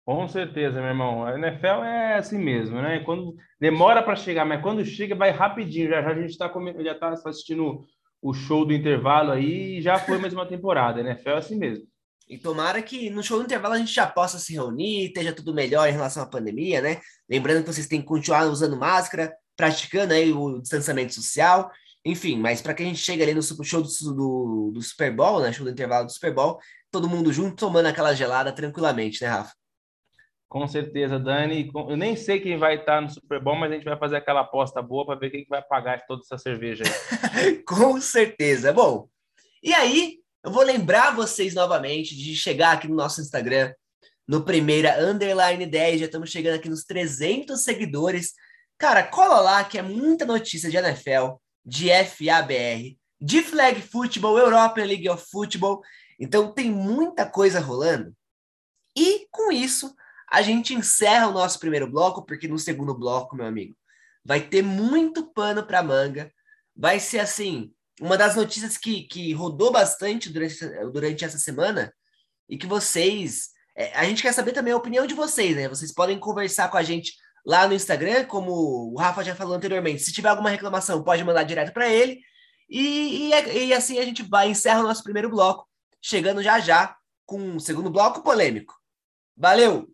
B: Com certeza, meu irmão. A NFL é assim mesmo, né? Quando demora para chegar, mas quando chega vai rapidinho. Já, já a gente está já tá assistindo o show do intervalo aí e já foi mais uma temporada. A NFL é assim mesmo.
A: E tomara que no show do intervalo a gente já possa se reunir, esteja tudo melhor em relação à pandemia, né? Lembrando que vocês têm que continuar usando máscara, praticando aí o distanciamento social, enfim, mas para que a gente chegue ali no show do, do, do, Super Bowl, né? Show do intervalo do Super Bowl, todo mundo junto tomando aquela gelada tranquilamente, né, Rafa?
B: Com certeza, Dani. Eu nem sei quem vai estar no Super Bowl, mas a gente vai fazer aquela aposta boa para ver quem vai pagar toda essa cerveja
A: aí. Com certeza. Bom, e aí, eu vou lembrar vocês novamente de chegar aqui no nosso Instagram, no primeira underline 10, já estamos chegando aqui nos 300 seguidores. Cara, cola lá que é muita notícia de NFL, de FABR, de Flag Football, European League of Football. Então tem muita coisa rolando. E com isso, a gente encerra o nosso primeiro bloco, porque no segundo bloco, meu amigo, vai ter muito pano para manga. Vai ser assim, uma das notícias que, que rodou bastante durante, durante essa semana e que vocês. É, a gente quer saber também a opinião de vocês, né? Vocês podem conversar com a gente lá no Instagram, como o Rafa já falou anteriormente. Se tiver alguma reclamação, pode mandar direto para ele. E, e, e, assim a gente vai encerra o nosso primeiro bloco, chegando já já com o segundo bloco polêmico. Valeu!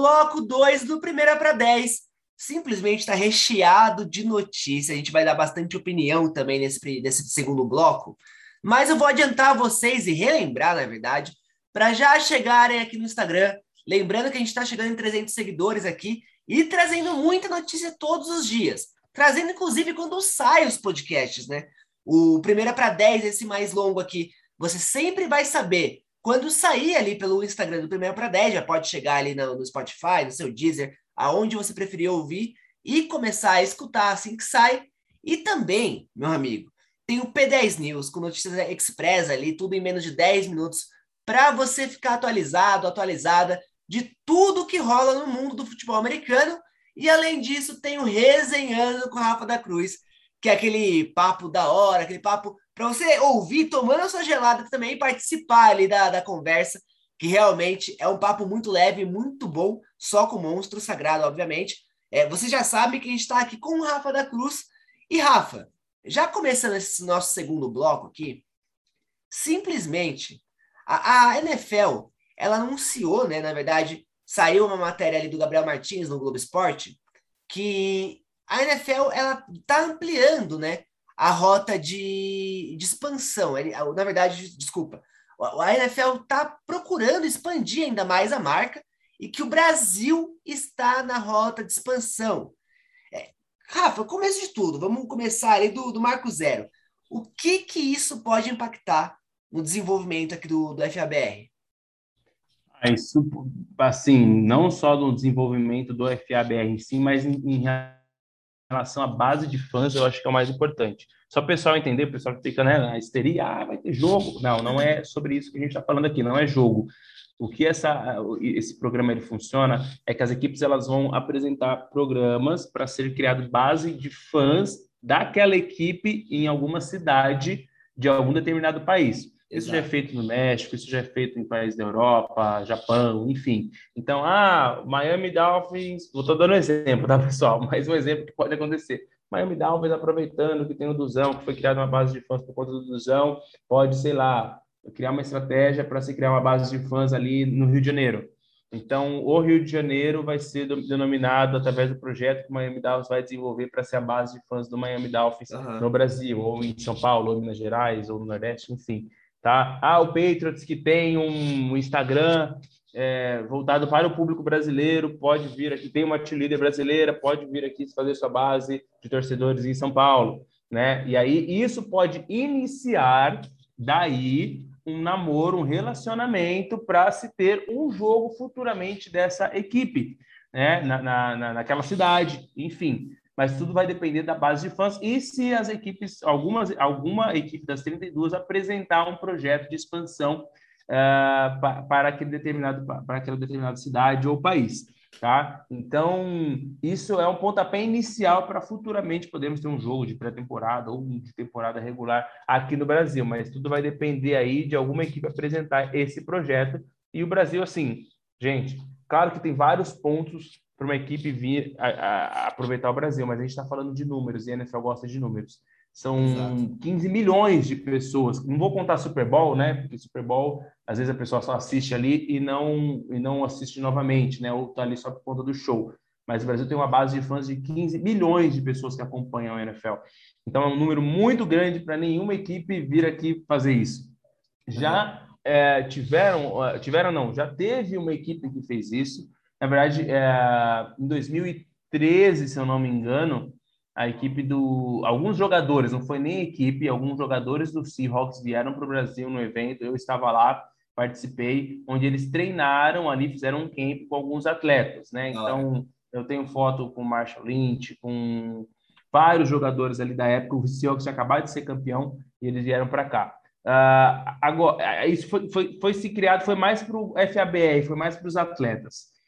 A: Bloco 2 do Primeira para 10. Simplesmente está recheado de notícias. A gente vai dar bastante opinião também nesse, nesse segundo bloco. Mas eu vou adiantar vocês e relembrar, na verdade, para já chegarem aqui no Instagram. Lembrando que a gente está chegando em 300 seguidores aqui e trazendo muita notícia todos os dias. Trazendo, inclusive, quando saem os podcasts, né? O Primeira para 10, esse mais longo aqui, você sempre vai saber quando sair ali pelo Instagram do Primeiro para 10, já pode chegar ali no, no, Spotify, no seu Deezer, aonde você preferir ouvir e começar a escutar assim que sai. E também, meu amigo, tem o P10 News com notícias express ali, tudo em menos de 10 minutos, para você ficar atualizado, atualizada de tudo que rola no mundo do futebol americano. E além disso, tem o Resenhando com Rafa da Cruz, que é aquele papo da hora, aquele papo para você ouvir tomando a sua gelada também participar ali da, da conversa, que realmente é um papo muito leve, muito bom, só com o monstro sagrado, obviamente. É, você já sabe que a gente está aqui com o Rafa da Cruz. E Rafa, já começando esse nosso segundo bloco aqui, simplesmente a, a NFL ela anunciou, né? Na verdade, saiu uma matéria ali do Gabriel Martins no Globo Esporte que a NFL ela está ampliando, né? A rota de, de expansão. Ele, na verdade, desculpa, a NFL está procurando expandir ainda mais a marca e que o Brasil está na rota de expansão. É, Rafa, começo de tudo, vamos começar ali do, do marco zero. O que que isso pode impactar no desenvolvimento aqui do, do FABR?
B: Ah, isso, assim, não só no desenvolvimento do FABR em si, mas em, em relação à base de fãs, eu acho que é o mais importante. Só o pessoal entender, o pessoal fica né, na histeria, ah, vai ter jogo. Não, não é sobre isso que a gente está falando aqui, não é jogo. O que essa, esse programa ele funciona é que as equipes elas vão apresentar programas para ser criado base de fãs daquela equipe em alguma cidade de algum determinado país. Isso Exato. já é feito no México, isso já é feito em países da Europa, Japão, enfim. Então, ah, Miami Dolphins, vou estou dando um exemplo, tá, pessoal? Mas um exemplo que pode acontecer. Miami Dolphins, aproveitando que tem o Duzão, que foi criada uma base de fãs por conta do Duzão, pode, sei lá, criar uma estratégia para se criar uma base de fãs ali no Rio de Janeiro. Então, o Rio de Janeiro vai ser denominado através do projeto que o Miami Dolphins vai desenvolver para ser a base de fãs do Miami Dolphins uhum. no Brasil, ou em São Paulo, ou em Minas Gerais, ou no Nordeste, enfim. Tá? Ah, o Patriots que tem um Instagram é, voltado para o público brasileiro, pode vir aqui, tem uma líder brasileira, pode vir aqui fazer sua base de torcedores em São Paulo, né? E aí isso pode iniciar daí um namoro, um relacionamento para se ter um jogo futuramente dessa equipe, né? Na, na, naquela cidade, enfim. Mas tudo vai depender da base de fãs e se as equipes, algumas, alguma equipe das 32 apresentar um projeto de expansão uh, para, aquele determinado, para aquela determinada cidade ou país. Tá? Então, isso é um pontapé inicial para futuramente podermos ter um jogo de pré-temporada ou de temporada regular aqui no Brasil, mas tudo vai depender aí de alguma equipe apresentar esse projeto. E o Brasil, assim, gente, claro que tem vários pontos para uma equipe vir a, a, aproveitar o Brasil, mas a gente está falando de números e a NFL gosta de números. São Exato. 15 milhões de pessoas. Não vou contar Super Bowl, né? Porque Super Bowl, às vezes a pessoa só assiste ali e não, e não assiste novamente, né? Ou tá ali só por conta do show. Mas o Brasil tem uma base de fãs de 15 milhões de pessoas que acompanham a NFL. Então é um número muito grande para nenhuma equipe vir aqui fazer isso. Já é, tiveram, tiveram não, já teve uma equipe que fez isso. Na verdade, é, em 2013, se eu não me engano, a equipe do. Alguns jogadores, não foi nem equipe, alguns jogadores do Seahawks vieram para o Brasil no evento. Eu estava lá, participei, onde eles treinaram ali, fizeram um camp com alguns atletas, né? Então, eu tenho foto com o Marshall Lynch, com vários jogadores ali da época. O Seahawks tinha acabado de ser campeão e eles vieram para cá. Uh, agora, isso foi, foi, foi se criado, foi mais para o FABR, foi mais para os atletas.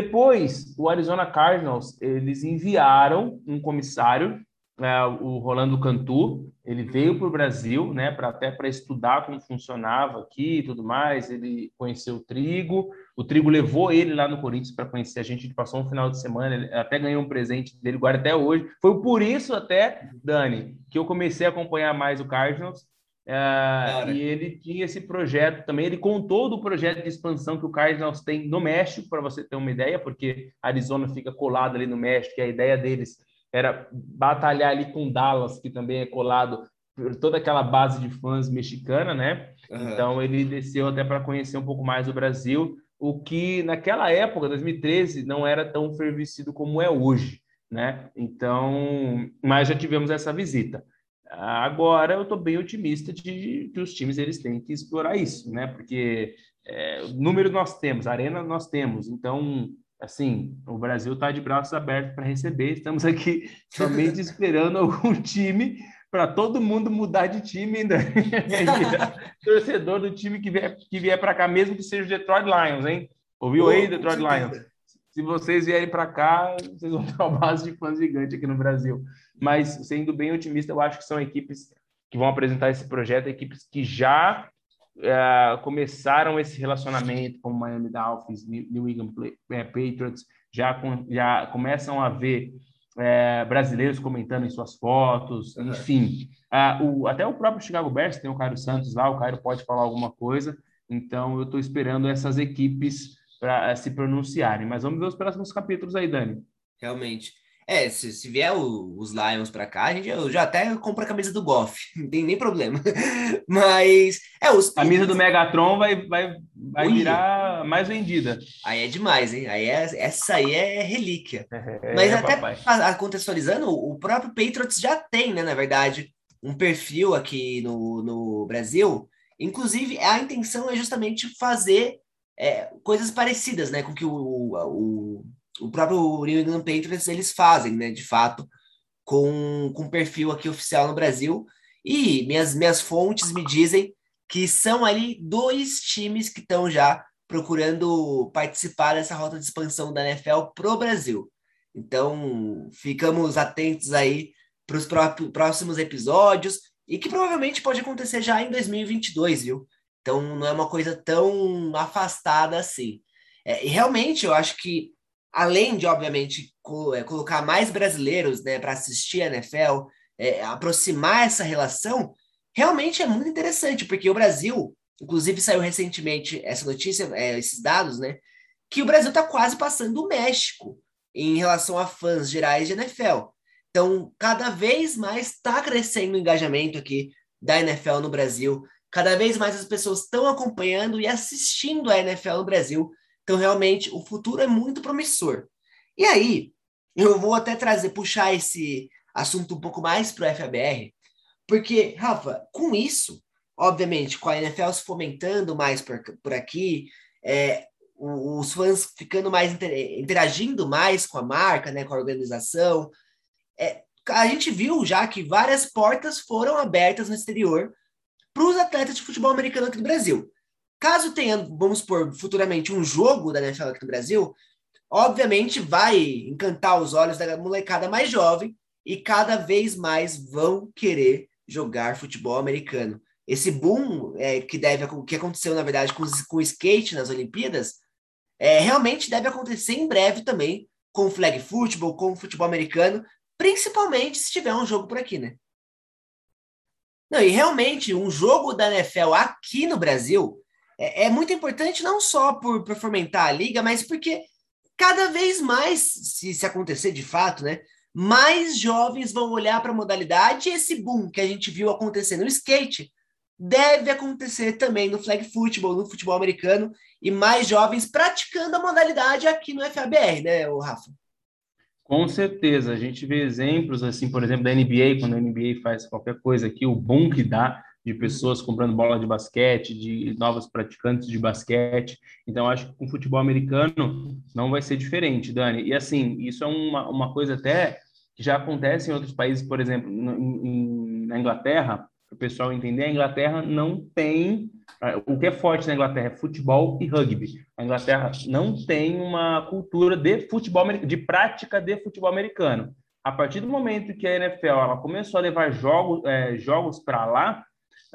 B: Depois, o Arizona Cardinals, eles enviaram um comissário, é, o Rolando Cantu, ele veio para o Brasil, né, para até para estudar como funcionava aqui e tudo mais. Ele conheceu o Trigo, o Trigo levou ele lá no Corinthians para conhecer a gente. Ele passou um final de semana, ele até ganhou um presente dele, guarda até hoje. Foi por isso até, Dani, que eu comecei a acompanhar mais o Cardinals Uh, e ele tinha esse projeto também. Ele contou do projeto de expansão que o Cardinals tem no México, para você ter uma ideia, porque Arizona fica colado ali no México, e a ideia deles era batalhar ali com Dallas, que também é colado por toda aquela base de fãs mexicana, né? Uhum. Então ele desceu até para conhecer um pouco mais o Brasil, o que naquela época, 2013, não era tão fervescido como é hoje, né? Então, mas já tivemos essa visita. Agora eu estou bem otimista de que os times eles têm que explorar isso, né? Porque é, número nós temos, arena nós temos, então assim o Brasil está de braços abertos para receber. Estamos aqui somente esperando algum time para todo mundo mudar de time ainda. Torcedor do time que vier, que vier para cá, mesmo que seja o Detroit Lions, hein? Ouviu oh, aí, Detroit Lions? Se vocês vierem para cá, vocês vão ter uma base de fãs gigante aqui no Brasil mas sendo bem otimista, eu acho que são equipes que vão apresentar esse projeto, equipes que já é, começaram esse relacionamento com o Miami Dolphins, New England é, Patriots, já, com, já começam a ver é, brasileiros comentando em suas fotos, uhum. enfim. o, até o próprio Chicago Bears tem o Cairo Santos lá, o Cairo pode falar alguma coisa, então eu estou esperando essas equipes para se pronunciarem. Mas vamos ver os próximos capítulos aí, Dani.
A: Realmente. É, se, se vier o, os Lions para cá, a gente, eu já até compro a camisa do Goff, não tem nem problema. Mas, é, os...
B: A camisa do Megatron vai, vai, vai virar mais vendida.
A: Aí é demais, hein? Aí é, essa aí é relíquia. É, Mas até papai. contextualizando, o próprio Patriots já tem, né, na verdade, um perfil aqui no, no Brasil. Inclusive, a intenção é justamente fazer é, coisas parecidas, né, com que o, o o próprio New England Patriots eles fazem, né, de fato, com, com perfil aqui oficial no Brasil. E minhas, minhas fontes me dizem que são ali dois times que estão já procurando participar dessa rota de expansão da NFL para o Brasil. Então, ficamos atentos aí para os próximos episódios e que provavelmente pode acontecer já em 2022, viu? Então, não é uma coisa tão afastada assim. É, e realmente, eu acho que, além de, obviamente, é, colocar mais brasileiros né, para assistir a NFL, é, aproximar essa relação, realmente é muito interessante, porque o Brasil, inclusive saiu recentemente essa notícia, é, esses dados, né? Que o Brasil está quase passando o México em relação a fãs gerais de NFL. Então, cada vez mais está crescendo o engajamento aqui da NFL no Brasil. Cada vez mais as pessoas estão acompanhando e assistindo a NFL no Brasil. Então, realmente, o futuro é muito promissor. E aí, eu vou até trazer, puxar esse assunto um pouco mais para o FABR, porque, Rafa, com isso, obviamente, com a NFL se fomentando mais por, por aqui, é, os fãs ficando mais interagindo mais com a marca, né, com a organização, é, a gente viu já que várias portas foram abertas no exterior para os atletas de futebol americano aqui no Brasil. Caso tenha, vamos supor, futuramente um jogo da NFL aqui no Brasil, obviamente vai encantar os olhos da molecada mais jovem e cada vez mais vão querer jogar futebol americano. Esse boom é, que deve que aconteceu na verdade com, com o skate nas Olimpíadas é, realmente deve acontecer em breve também com o flag football, com o futebol americano, principalmente se tiver um jogo por aqui, né? Não, e realmente um jogo da NFL aqui no Brasil é, é muito importante não só por, por fomentar a liga, mas porque cada vez mais, se, se acontecer de fato, né, mais jovens vão olhar para a modalidade e esse boom que a gente viu acontecer no skate deve acontecer também no flag football, no futebol americano e mais jovens praticando a modalidade aqui no FABR, né, o Rafa?
B: Com certeza, a gente vê exemplos assim, por exemplo, da NBA, quando a NBA faz qualquer coisa aqui, o boom que dá de pessoas comprando bola de basquete, de novos praticantes de basquete. Então, acho que com o futebol americano não vai ser diferente, Dani. E assim, isso é uma, uma coisa até que já acontece em outros países, por exemplo, em, na Inglaterra, para o pessoal entender, a Inglaterra não tem. O que é forte na Inglaterra é futebol e rugby. A Inglaterra não tem uma cultura de futebol de prática de futebol americano. A partir do momento que a NFL ela começou a levar jogos, é, jogos para lá,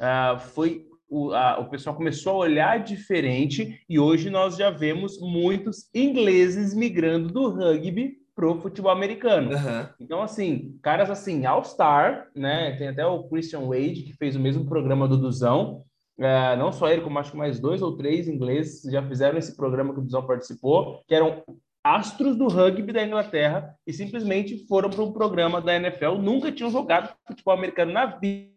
B: uh, foi o, a, o pessoal começou a olhar diferente e hoje nós já vemos muitos ingleses migrando do rugby pro futebol americano. Uhum. Então, assim, caras assim, All-Star, né? Tem até o Christian Wade, que fez o mesmo programa do Duzão. É, não só ele, como acho que mais dois ou três ingleses já fizeram esse programa que o Duzão participou, que eram astros do rugby da Inglaterra e simplesmente foram para um programa da NFL, nunca tinham jogado futebol americano na vida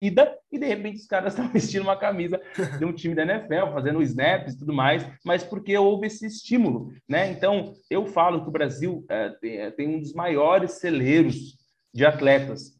B: vida e de repente os caras estão vestindo uma camisa de um time da NFL, fazendo snaps e tudo mais, mas porque houve esse estímulo, né? Então, eu falo que o Brasil é, tem, é, tem, um dos maiores celeiros de atletas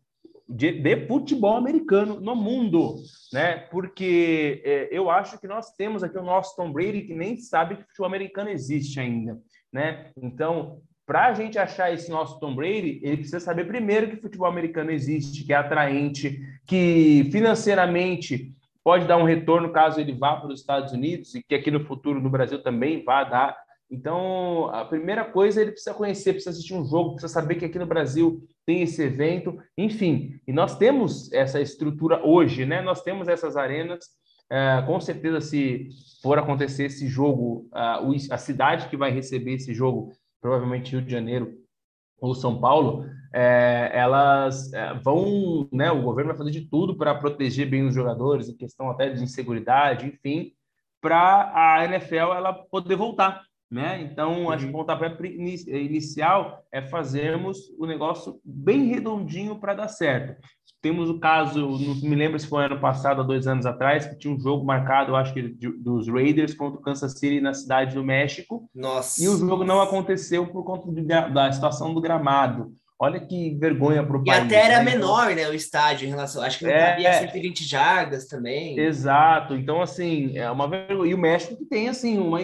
B: de, de, futebol americano no mundo, né? Porque é, eu acho que nós temos aqui o nosso Tom Brady que nem sabe que futebol americano existe ainda, né? Então, para a gente achar esse nosso Tom Brady, ele precisa saber primeiro que futebol americano existe, que é atraente, que financeiramente pode dar um retorno caso ele vá para os Estados Unidos e que aqui no futuro no Brasil também vá dar. Então, a primeira coisa ele precisa conhecer, precisa assistir um jogo, precisa saber que aqui no Brasil tem esse evento, enfim. E nós temos essa estrutura hoje, né? Nós temos essas arenas. É, com certeza, se for acontecer esse jogo, a, a cidade que vai receber esse jogo provavelmente Rio de Janeiro ou São Paulo, é, elas é, vão, né, o governo vai fazer de tudo para proteger bem os jogadores, em questão até de inseguridade, enfim, para a NFL ela poder voltar, né? Então, uhum. acho que o pontapé inicial é fazermos o negócio bem redondinho para dar certo. Temos o caso, não me lembro se foi ano passado, há dois anos atrás, que tinha um jogo marcado, acho que dos Raiders contra o Kansas City na cidade do México.
A: Nossa.
B: E o jogo não aconteceu por conta da situação do gramado. Olha que vergonha para o
A: país. E até era né? menor, né, o estádio em relação. Acho que não é, cabia 120 jardas também.
B: Exato. Então, assim, é uma vergonha. E o México que tem, assim, uma,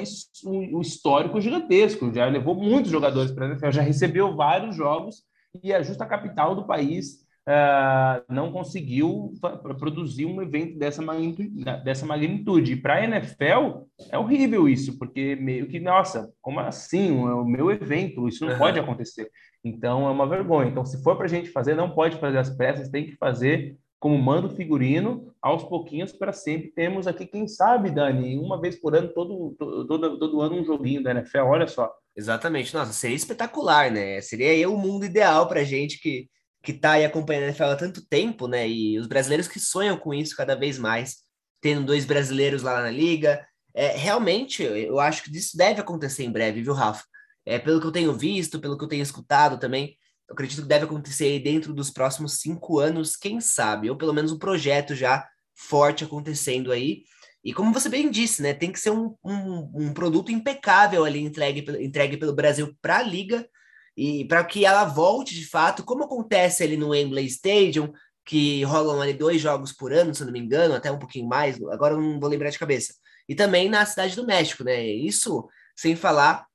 B: um histórico gigantesco. Já levou muitos jogadores para a NFL, já recebeu vários jogos e é justa a capital do país uh, não conseguiu produzir um evento dessa magnitude. Dessa magnitude. E para a NFL é horrível isso, porque meio que, nossa, como assim? É o meu evento, isso não uhum. pode acontecer. Então é uma vergonha. Então, se for para a gente fazer, não pode fazer as peças, tem que fazer como manda o figurino, aos pouquinhos para sempre. Temos aqui, quem sabe, Dani, uma vez por ano, todo, todo, todo ano um joguinho da NFL, olha só.
A: Exatamente, nossa, seria espetacular, né? Seria aí o mundo ideal para gente que que tá aí acompanhando a NFL há tanto tempo, né? E os brasileiros que sonham com isso cada vez mais, tendo dois brasileiros lá na liga. É, realmente, eu acho que isso deve acontecer em breve, viu, Rafa? É, pelo que eu tenho visto, pelo que eu tenho escutado também, eu acredito que deve acontecer dentro dos próximos cinco anos, quem sabe, ou pelo menos um projeto já forte acontecendo aí. E como você bem disse, né, tem que ser um, um, um produto impecável ali entregue, entregue pelo Brasil para a liga e para que ela volte de fato, como acontece ali no Wembley Stadium, que rolam ali dois jogos por ano, se não me engano, até um pouquinho mais, agora eu não vou lembrar de cabeça. E também na cidade do México, né? Isso sem falar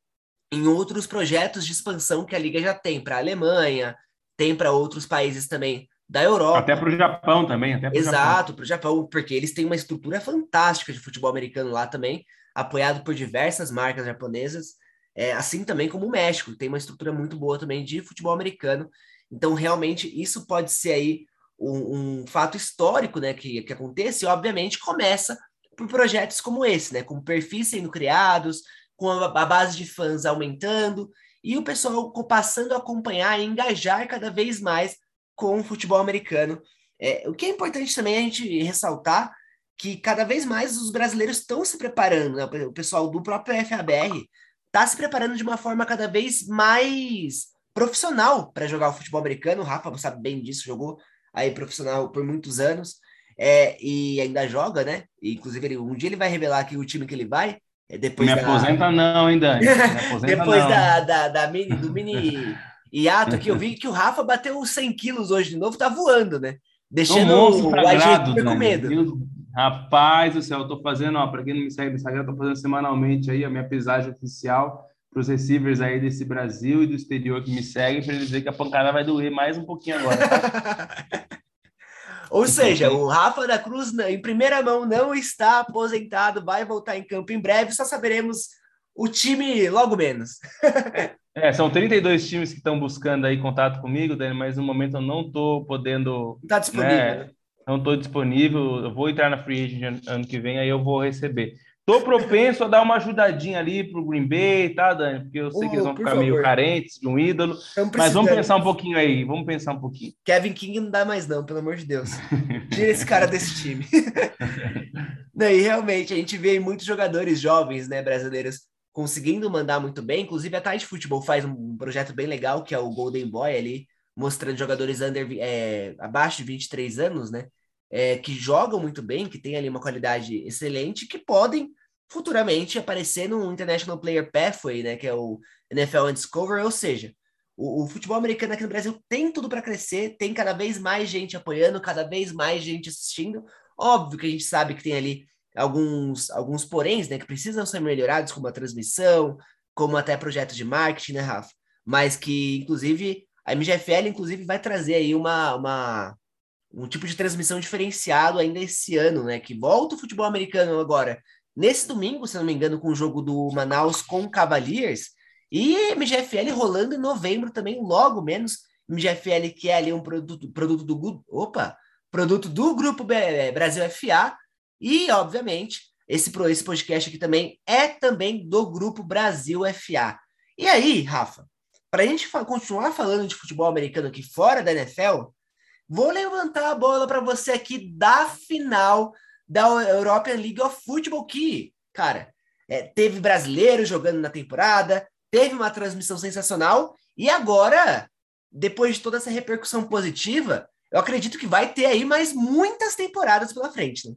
A: em outros projetos de expansão que a liga já tem para a Alemanha, tem para outros países também da Europa.
B: Até para o Japão também. Até
A: Exato, para o Japão, porque eles têm uma estrutura fantástica de futebol americano lá também, apoiado por diversas marcas japonesas, é, assim também como o México, tem uma estrutura muito boa também de futebol americano. Então, realmente, isso pode ser aí um, um fato histórico né, que, que aconteça, e obviamente começa por projetos como esse, né, com perfis sendo criados, com a, a base de fãs aumentando e o pessoal passando a acompanhar e engajar cada vez mais com o futebol americano. É, o que é importante também a gente ressaltar que cada vez mais os brasileiros estão se preparando, né? o pessoal do próprio FABR está se preparando de uma forma cada vez mais profissional para jogar o futebol americano. O Rafa sabe bem disso, jogou aí profissional por muitos anos é, e ainda joga, né? E, inclusive, ele, um dia ele vai revelar aqui o time que ele vai.
B: É depois me da... aposenta não, hein, Dani?
A: depois não. Da, da, da, mini, do mini hiato aqui, eu vi que o Rafa bateu 100 quilos hoje de novo, tá voando, né?
B: Deixando o, o com medo. Rapaz do céu, eu tô fazendo, ó, para quem não me segue no Instagram, eu tô fazendo semanalmente aí a minha pesagem oficial para os receivers aí desse Brasil e do exterior que me seguem, para eles verem que a pancada vai doer mais um pouquinho agora. Tá?
A: Ou seja, o Rafa da Cruz, em primeira mão, não está aposentado, vai voltar em campo em breve, só saberemos o time logo menos.
B: é, são 32 times que estão buscando aí contato comigo, Dani, mas no momento eu não estou podendo.
A: Está disponível. Né,
B: não estou disponível, eu vou entrar na Free Agent ano que vem, aí eu vou receber. Tô propenso a dar uma ajudadinha ali pro Green Bay, tá, Dani? Porque eu sei que eles vão ficar favor. meio carentes de um ídolo. Mas vamos pensar um pouquinho aí, vamos pensar um pouquinho.
A: Kevin King não dá mais, não, pelo amor de Deus. Tira esse cara desse time. não, e realmente, a gente vê muitos jogadores jovens, né, brasileiros, conseguindo mandar muito bem. Inclusive, a Tide Futebol faz um projeto bem legal, que é o Golden Boy ali, mostrando jogadores under, é, abaixo de 23 anos, né? é, que jogam muito bem, que têm ali uma qualidade excelente, que podem futuramente aparecer no International Player Pathway, né, que é o NFL Undiscover, ou seja, o, o futebol americano aqui no Brasil tem tudo para crescer, tem cada vez mais gente apoiando, cada vez mais gente assistindo. Óbvio que a gente sabe que tem ali alguns alguns poréns, né, que precisam ser melhorados, como a transmissão, como até projetos de marketing, né, Rafa? Mas que, inclusive, a MGFL, inclusive, vai trazer aí uma, uma, um tipo de transmissão diferenciado ainda esse ano, né? Que volta o futebol americano agora. Nesse domingo, se não me engano, com o jogo do Manaus com Cavaliers, e MGFL rolando em novembro também, logo menos. MGFL, que é ali um produto, produto do. Opa! Produto do Grupo é, Brasil FA. E, obviamente, esse, esse podcast aqui também é também do Grupo Brasil FA. E aí, Rafa, para a gente continuar falando de futebol americano aqui fora da NFL, Vou levantar a bola para você aqui da final da European League of Football, que, cara, é, teve brasileiro jogando na temporada, teve uma transmissão sensacional, e agora, depois de toda essa repercussão positiva, eu acredito que vai ter aí mais muitas temporadas pela frente. Né?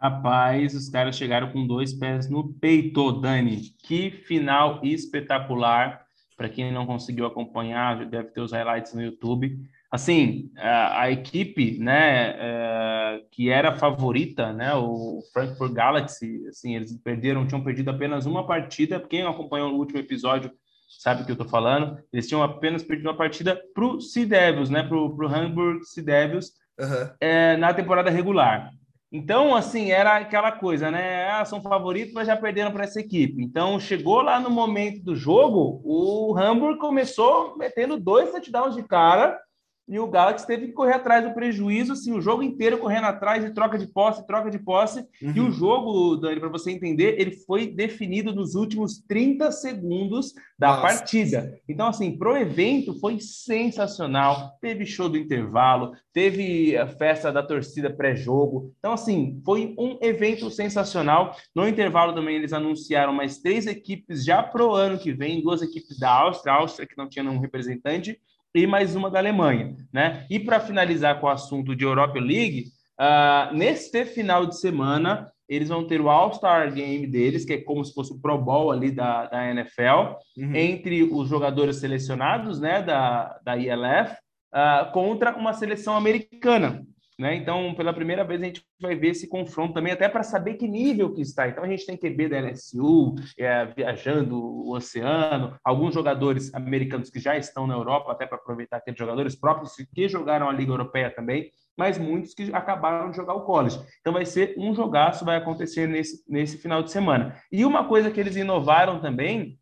B: Rapaz, os caras chegaram com dois pés no peito, Dani. Que final espetacular. Para quem não conseguiu acompanhar, deve ter os highlights no YouTube assim, a, a equipe, né, é, que era favorita, né, o Frankfurt Galaxy, assim, eles perderam, tinham perdido apenas uma partida. Quem acompanhou o último episódio sabe o que eu tô falando. Eles tinham apenas perdido uma partida pro Sea Devils, né? Pro, pro Hamburg Sea Devils uhum. é, na temporada regular. Então, assim, era aquela coisa, né? Ah, são favoritos, mas já perderam para essa equipe. Então, chegou lá no momento do jogo, o Hamburg começou metendo dois touchdowns de cara e o Galaxy teve que correr atrás do prejuízo, assim, o jogo inteiro correndo atrás de troca de posse, troca de posse. Uhum. E o jogo, Dani, para você entender, ele foi definido nos últimos 30 segundos da Nossa. partida. Então, assim, pro evento foi sensacional. Teve show do intervalo, teve a festa da torcida pré-jogo. Então, assim, foi um evento sensacional. No intervalo também eles anunciaram mais três equipes já pro ano que vem, duas equipes da Áustria, Áustria que não tinha nenhum representante, e mais uma da Alemanha, né? E para finalizar com o assunto de Europa League, uh, neste final de semana eles vão ter o All-Star Game deles, que é como se fosse o Pro Bowl ali da, da NFL, uhum. entre os jogadores selecionados, né, da, da ILF, uh, ah, contra uma seleção americana. Né? Então, pela primeira vez, a gente vai ver esse confronto também, até para saber que nível que está. Então, a gente tem QB da LSU, é, viajando o oceano, alguns jogadores americanos que já estão na Europa, até para aproveitar aqueles jogadores próprios que jogaram a Liga Europeia também, mas muitos que acabaram de jogar o college. Então, vai ser um jogaço, vai acontecer nesse, nesse final de semana. E uma coisa que eles inovaram também,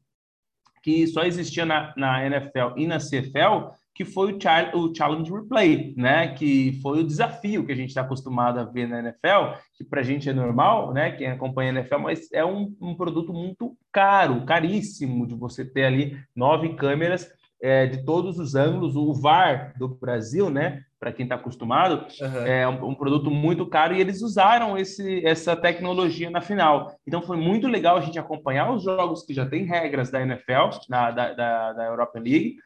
B: que só existia na, na NFL e na CFL, que foi o, o Challenge Replay, né? Que foi o desafio que a gente está acostumado a ver na NFL, que para a gente é normal, né? Quem acompanha a NFL, mas é um, um produto muito caro, caríssimo de você ter ali nove câmeras é, de todos os ângulos, o VAR do Brasil, né? Para quem está acostumado, uhum. é um, um, produto muito caro e eles usaram esse, essa tecnologia na final. Então foi muito legal a gente acompanhar os jogos que já tem regras da NFL, na, da, da, da European League,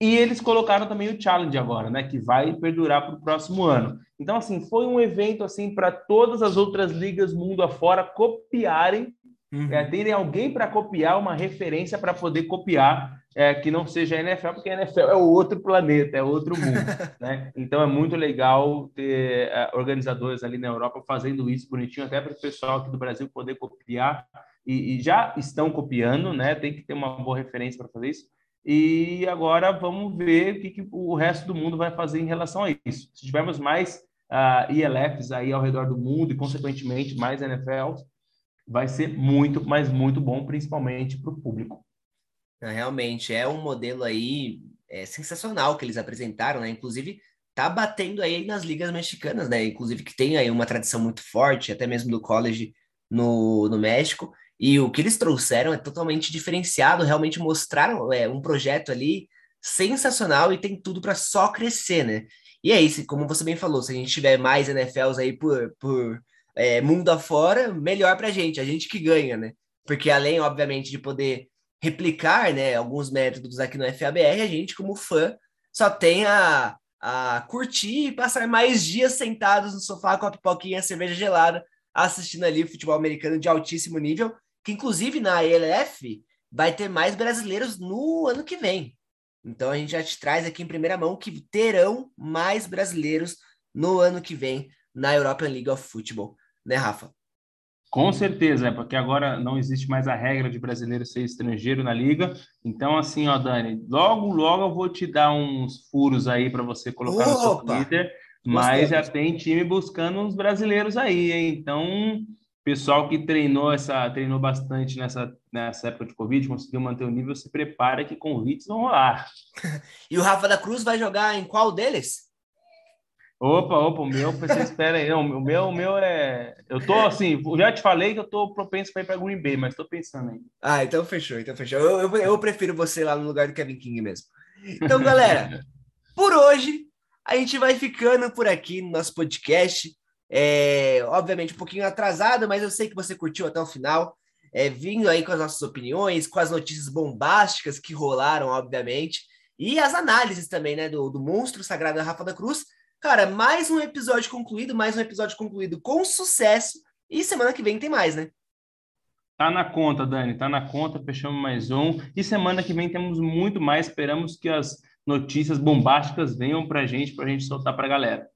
B: e eles colocaram também o challenge agora, né, que vai perdurar para o próximo ano. Então, assim, foi um evento assim para todas as outras ligas mundo afora copiarem, uhum. é, terem alguém para copiar, uma referência para poder copiar, é, que não seja a NFL, porque a NFL é outro planeta, é outro mundo, né? Então é muito legal ter é, organizadores ali na Europa fazendo isso bonitinho, até para o pessoal aqui do Brasil poder copiar. E, e já estão copiando, né? Tem que ter uma boa referência para fazer isso e agora vamos ver o que, que, o resto do mundo vai fazer em relação a isso. Se tivermos mais uh, ah, ILFs aí ao redor do mundo e, consequentemente, mais NFLs, vai ser muito, mas muito bom, principalmente para o público.
A: Realmente, é um modelo aí é, sensacional que eles apresentaram, né? Inclusive, tá batendo aí nas ligas mexicanas, né? Inclusive, que tem aí uma tradição muito forte, até mesmo do college no, no México. E o que eles trouxeram é totalmente diferenciado, realmente mostraram é, um projeto ali sensacional e tem tudo para só crescer, né? E é isso, como você bem falou, se a gente tiver mais NFLs aí por, por é, mundo afora, melhor para a gente, a gente que ganha, né? Porque além, obviamente, de poder replicar né, alguns métodos aqui no FABR, a gente, como fã, só tem a, a curtir e passar mais dias sentados no sofá com a pipoquinha a cerveja gelada, assistindo ali futebol americano de altíssimo nível que inclusive na ELF vai ter mais brasileiros no ano que vem. Então a gente já te traz aqui em primeira mão que terão mais brasileiros no ano que vem na European League of Football, né, Rafa?
B: Com certeza, é porque agora não existe mais a regra de brasileiro ser estrangeiro na liga. Então, assim, ó, Dani, logo, logo eu vou te dar uns furos aí para você colocar Opa! no seu Twitter, mas já tem time buscando uns brasileiros aí, hein? Então, pessoal que treinou essa treinou bastante nessa nessa época de Covid, conseguiu manter o nível, se prepara que convites vão rolar.
A: e o Rafa da Cruz vai jogar em qual deles?
B: Opa, opa, o meu, você espera aí. Não, o meu, o meu é. Eu tô assim, já te falei que eu tô propenso para ir para Green Bay, mas tô pensando aí.
A: Ah, então fechou, então fechou. Eu, eu, eu prefiro você lá no lugar do Kevin King mesmo. Então, galera, por hoje a gente vai ficando por aqui no nosso podcast. É, obviamente um pouquinho atrasado, mas eu sei que você curtiu até o final. É, vindo aí com as nossas opiniões, com as notícias bombásticas que rolaram, obviamente, e as análises também, né, do, do monstro sagrado da Rafa da Cruz. Cara, mais um episódio concluído, mais um episódio concluído com sucesso, e semana que vem tem mais, né?
B: Tá na conta, Dani, tá na conta, fechamos mais um, e semana que vem temos muito mais, esperamos que as notícias bombásticas venham pra gente, pra gente soltar pra galera.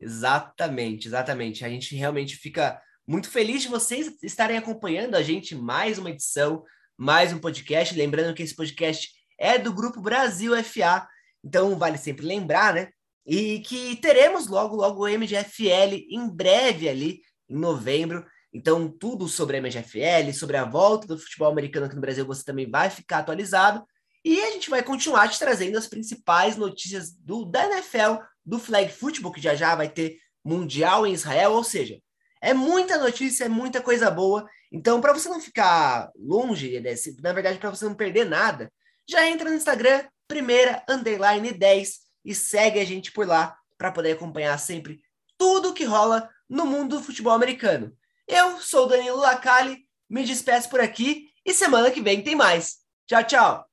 A: Exatamente, exatamente. A gente realmente fica muito feliz de vocês estarem acompanhando a gente mais uma edição, mais um podcast. Lembrando que esse podcast é do Grupo Brasil FA. Então vale sempre lembrar, né? E que teremos logo, logo o MGFL em breve ali, em novembro. Então, tudo sobre a MGFL, sobre a volta do futebol americano aqui no Brasil, você também vai ficar atualizado. E a gente vai continuar te trazendo as principais notícias do, da NFL, do flag football, que já já vai ter Mundial em Israel, ou seja, é muita notícia, é muita coisa boa. Então, para você não ficar longe desse, na verdade, para você não perder nada, já entra no Instagram, primeira underline 10 e segue a gente por lá para poder acompanhar sempre tudo que rola no mundo do futebol americano. Eu sou o Danilo Lacalle, me despeço por aqui e semana que vem tem mais. Tchau, tchau!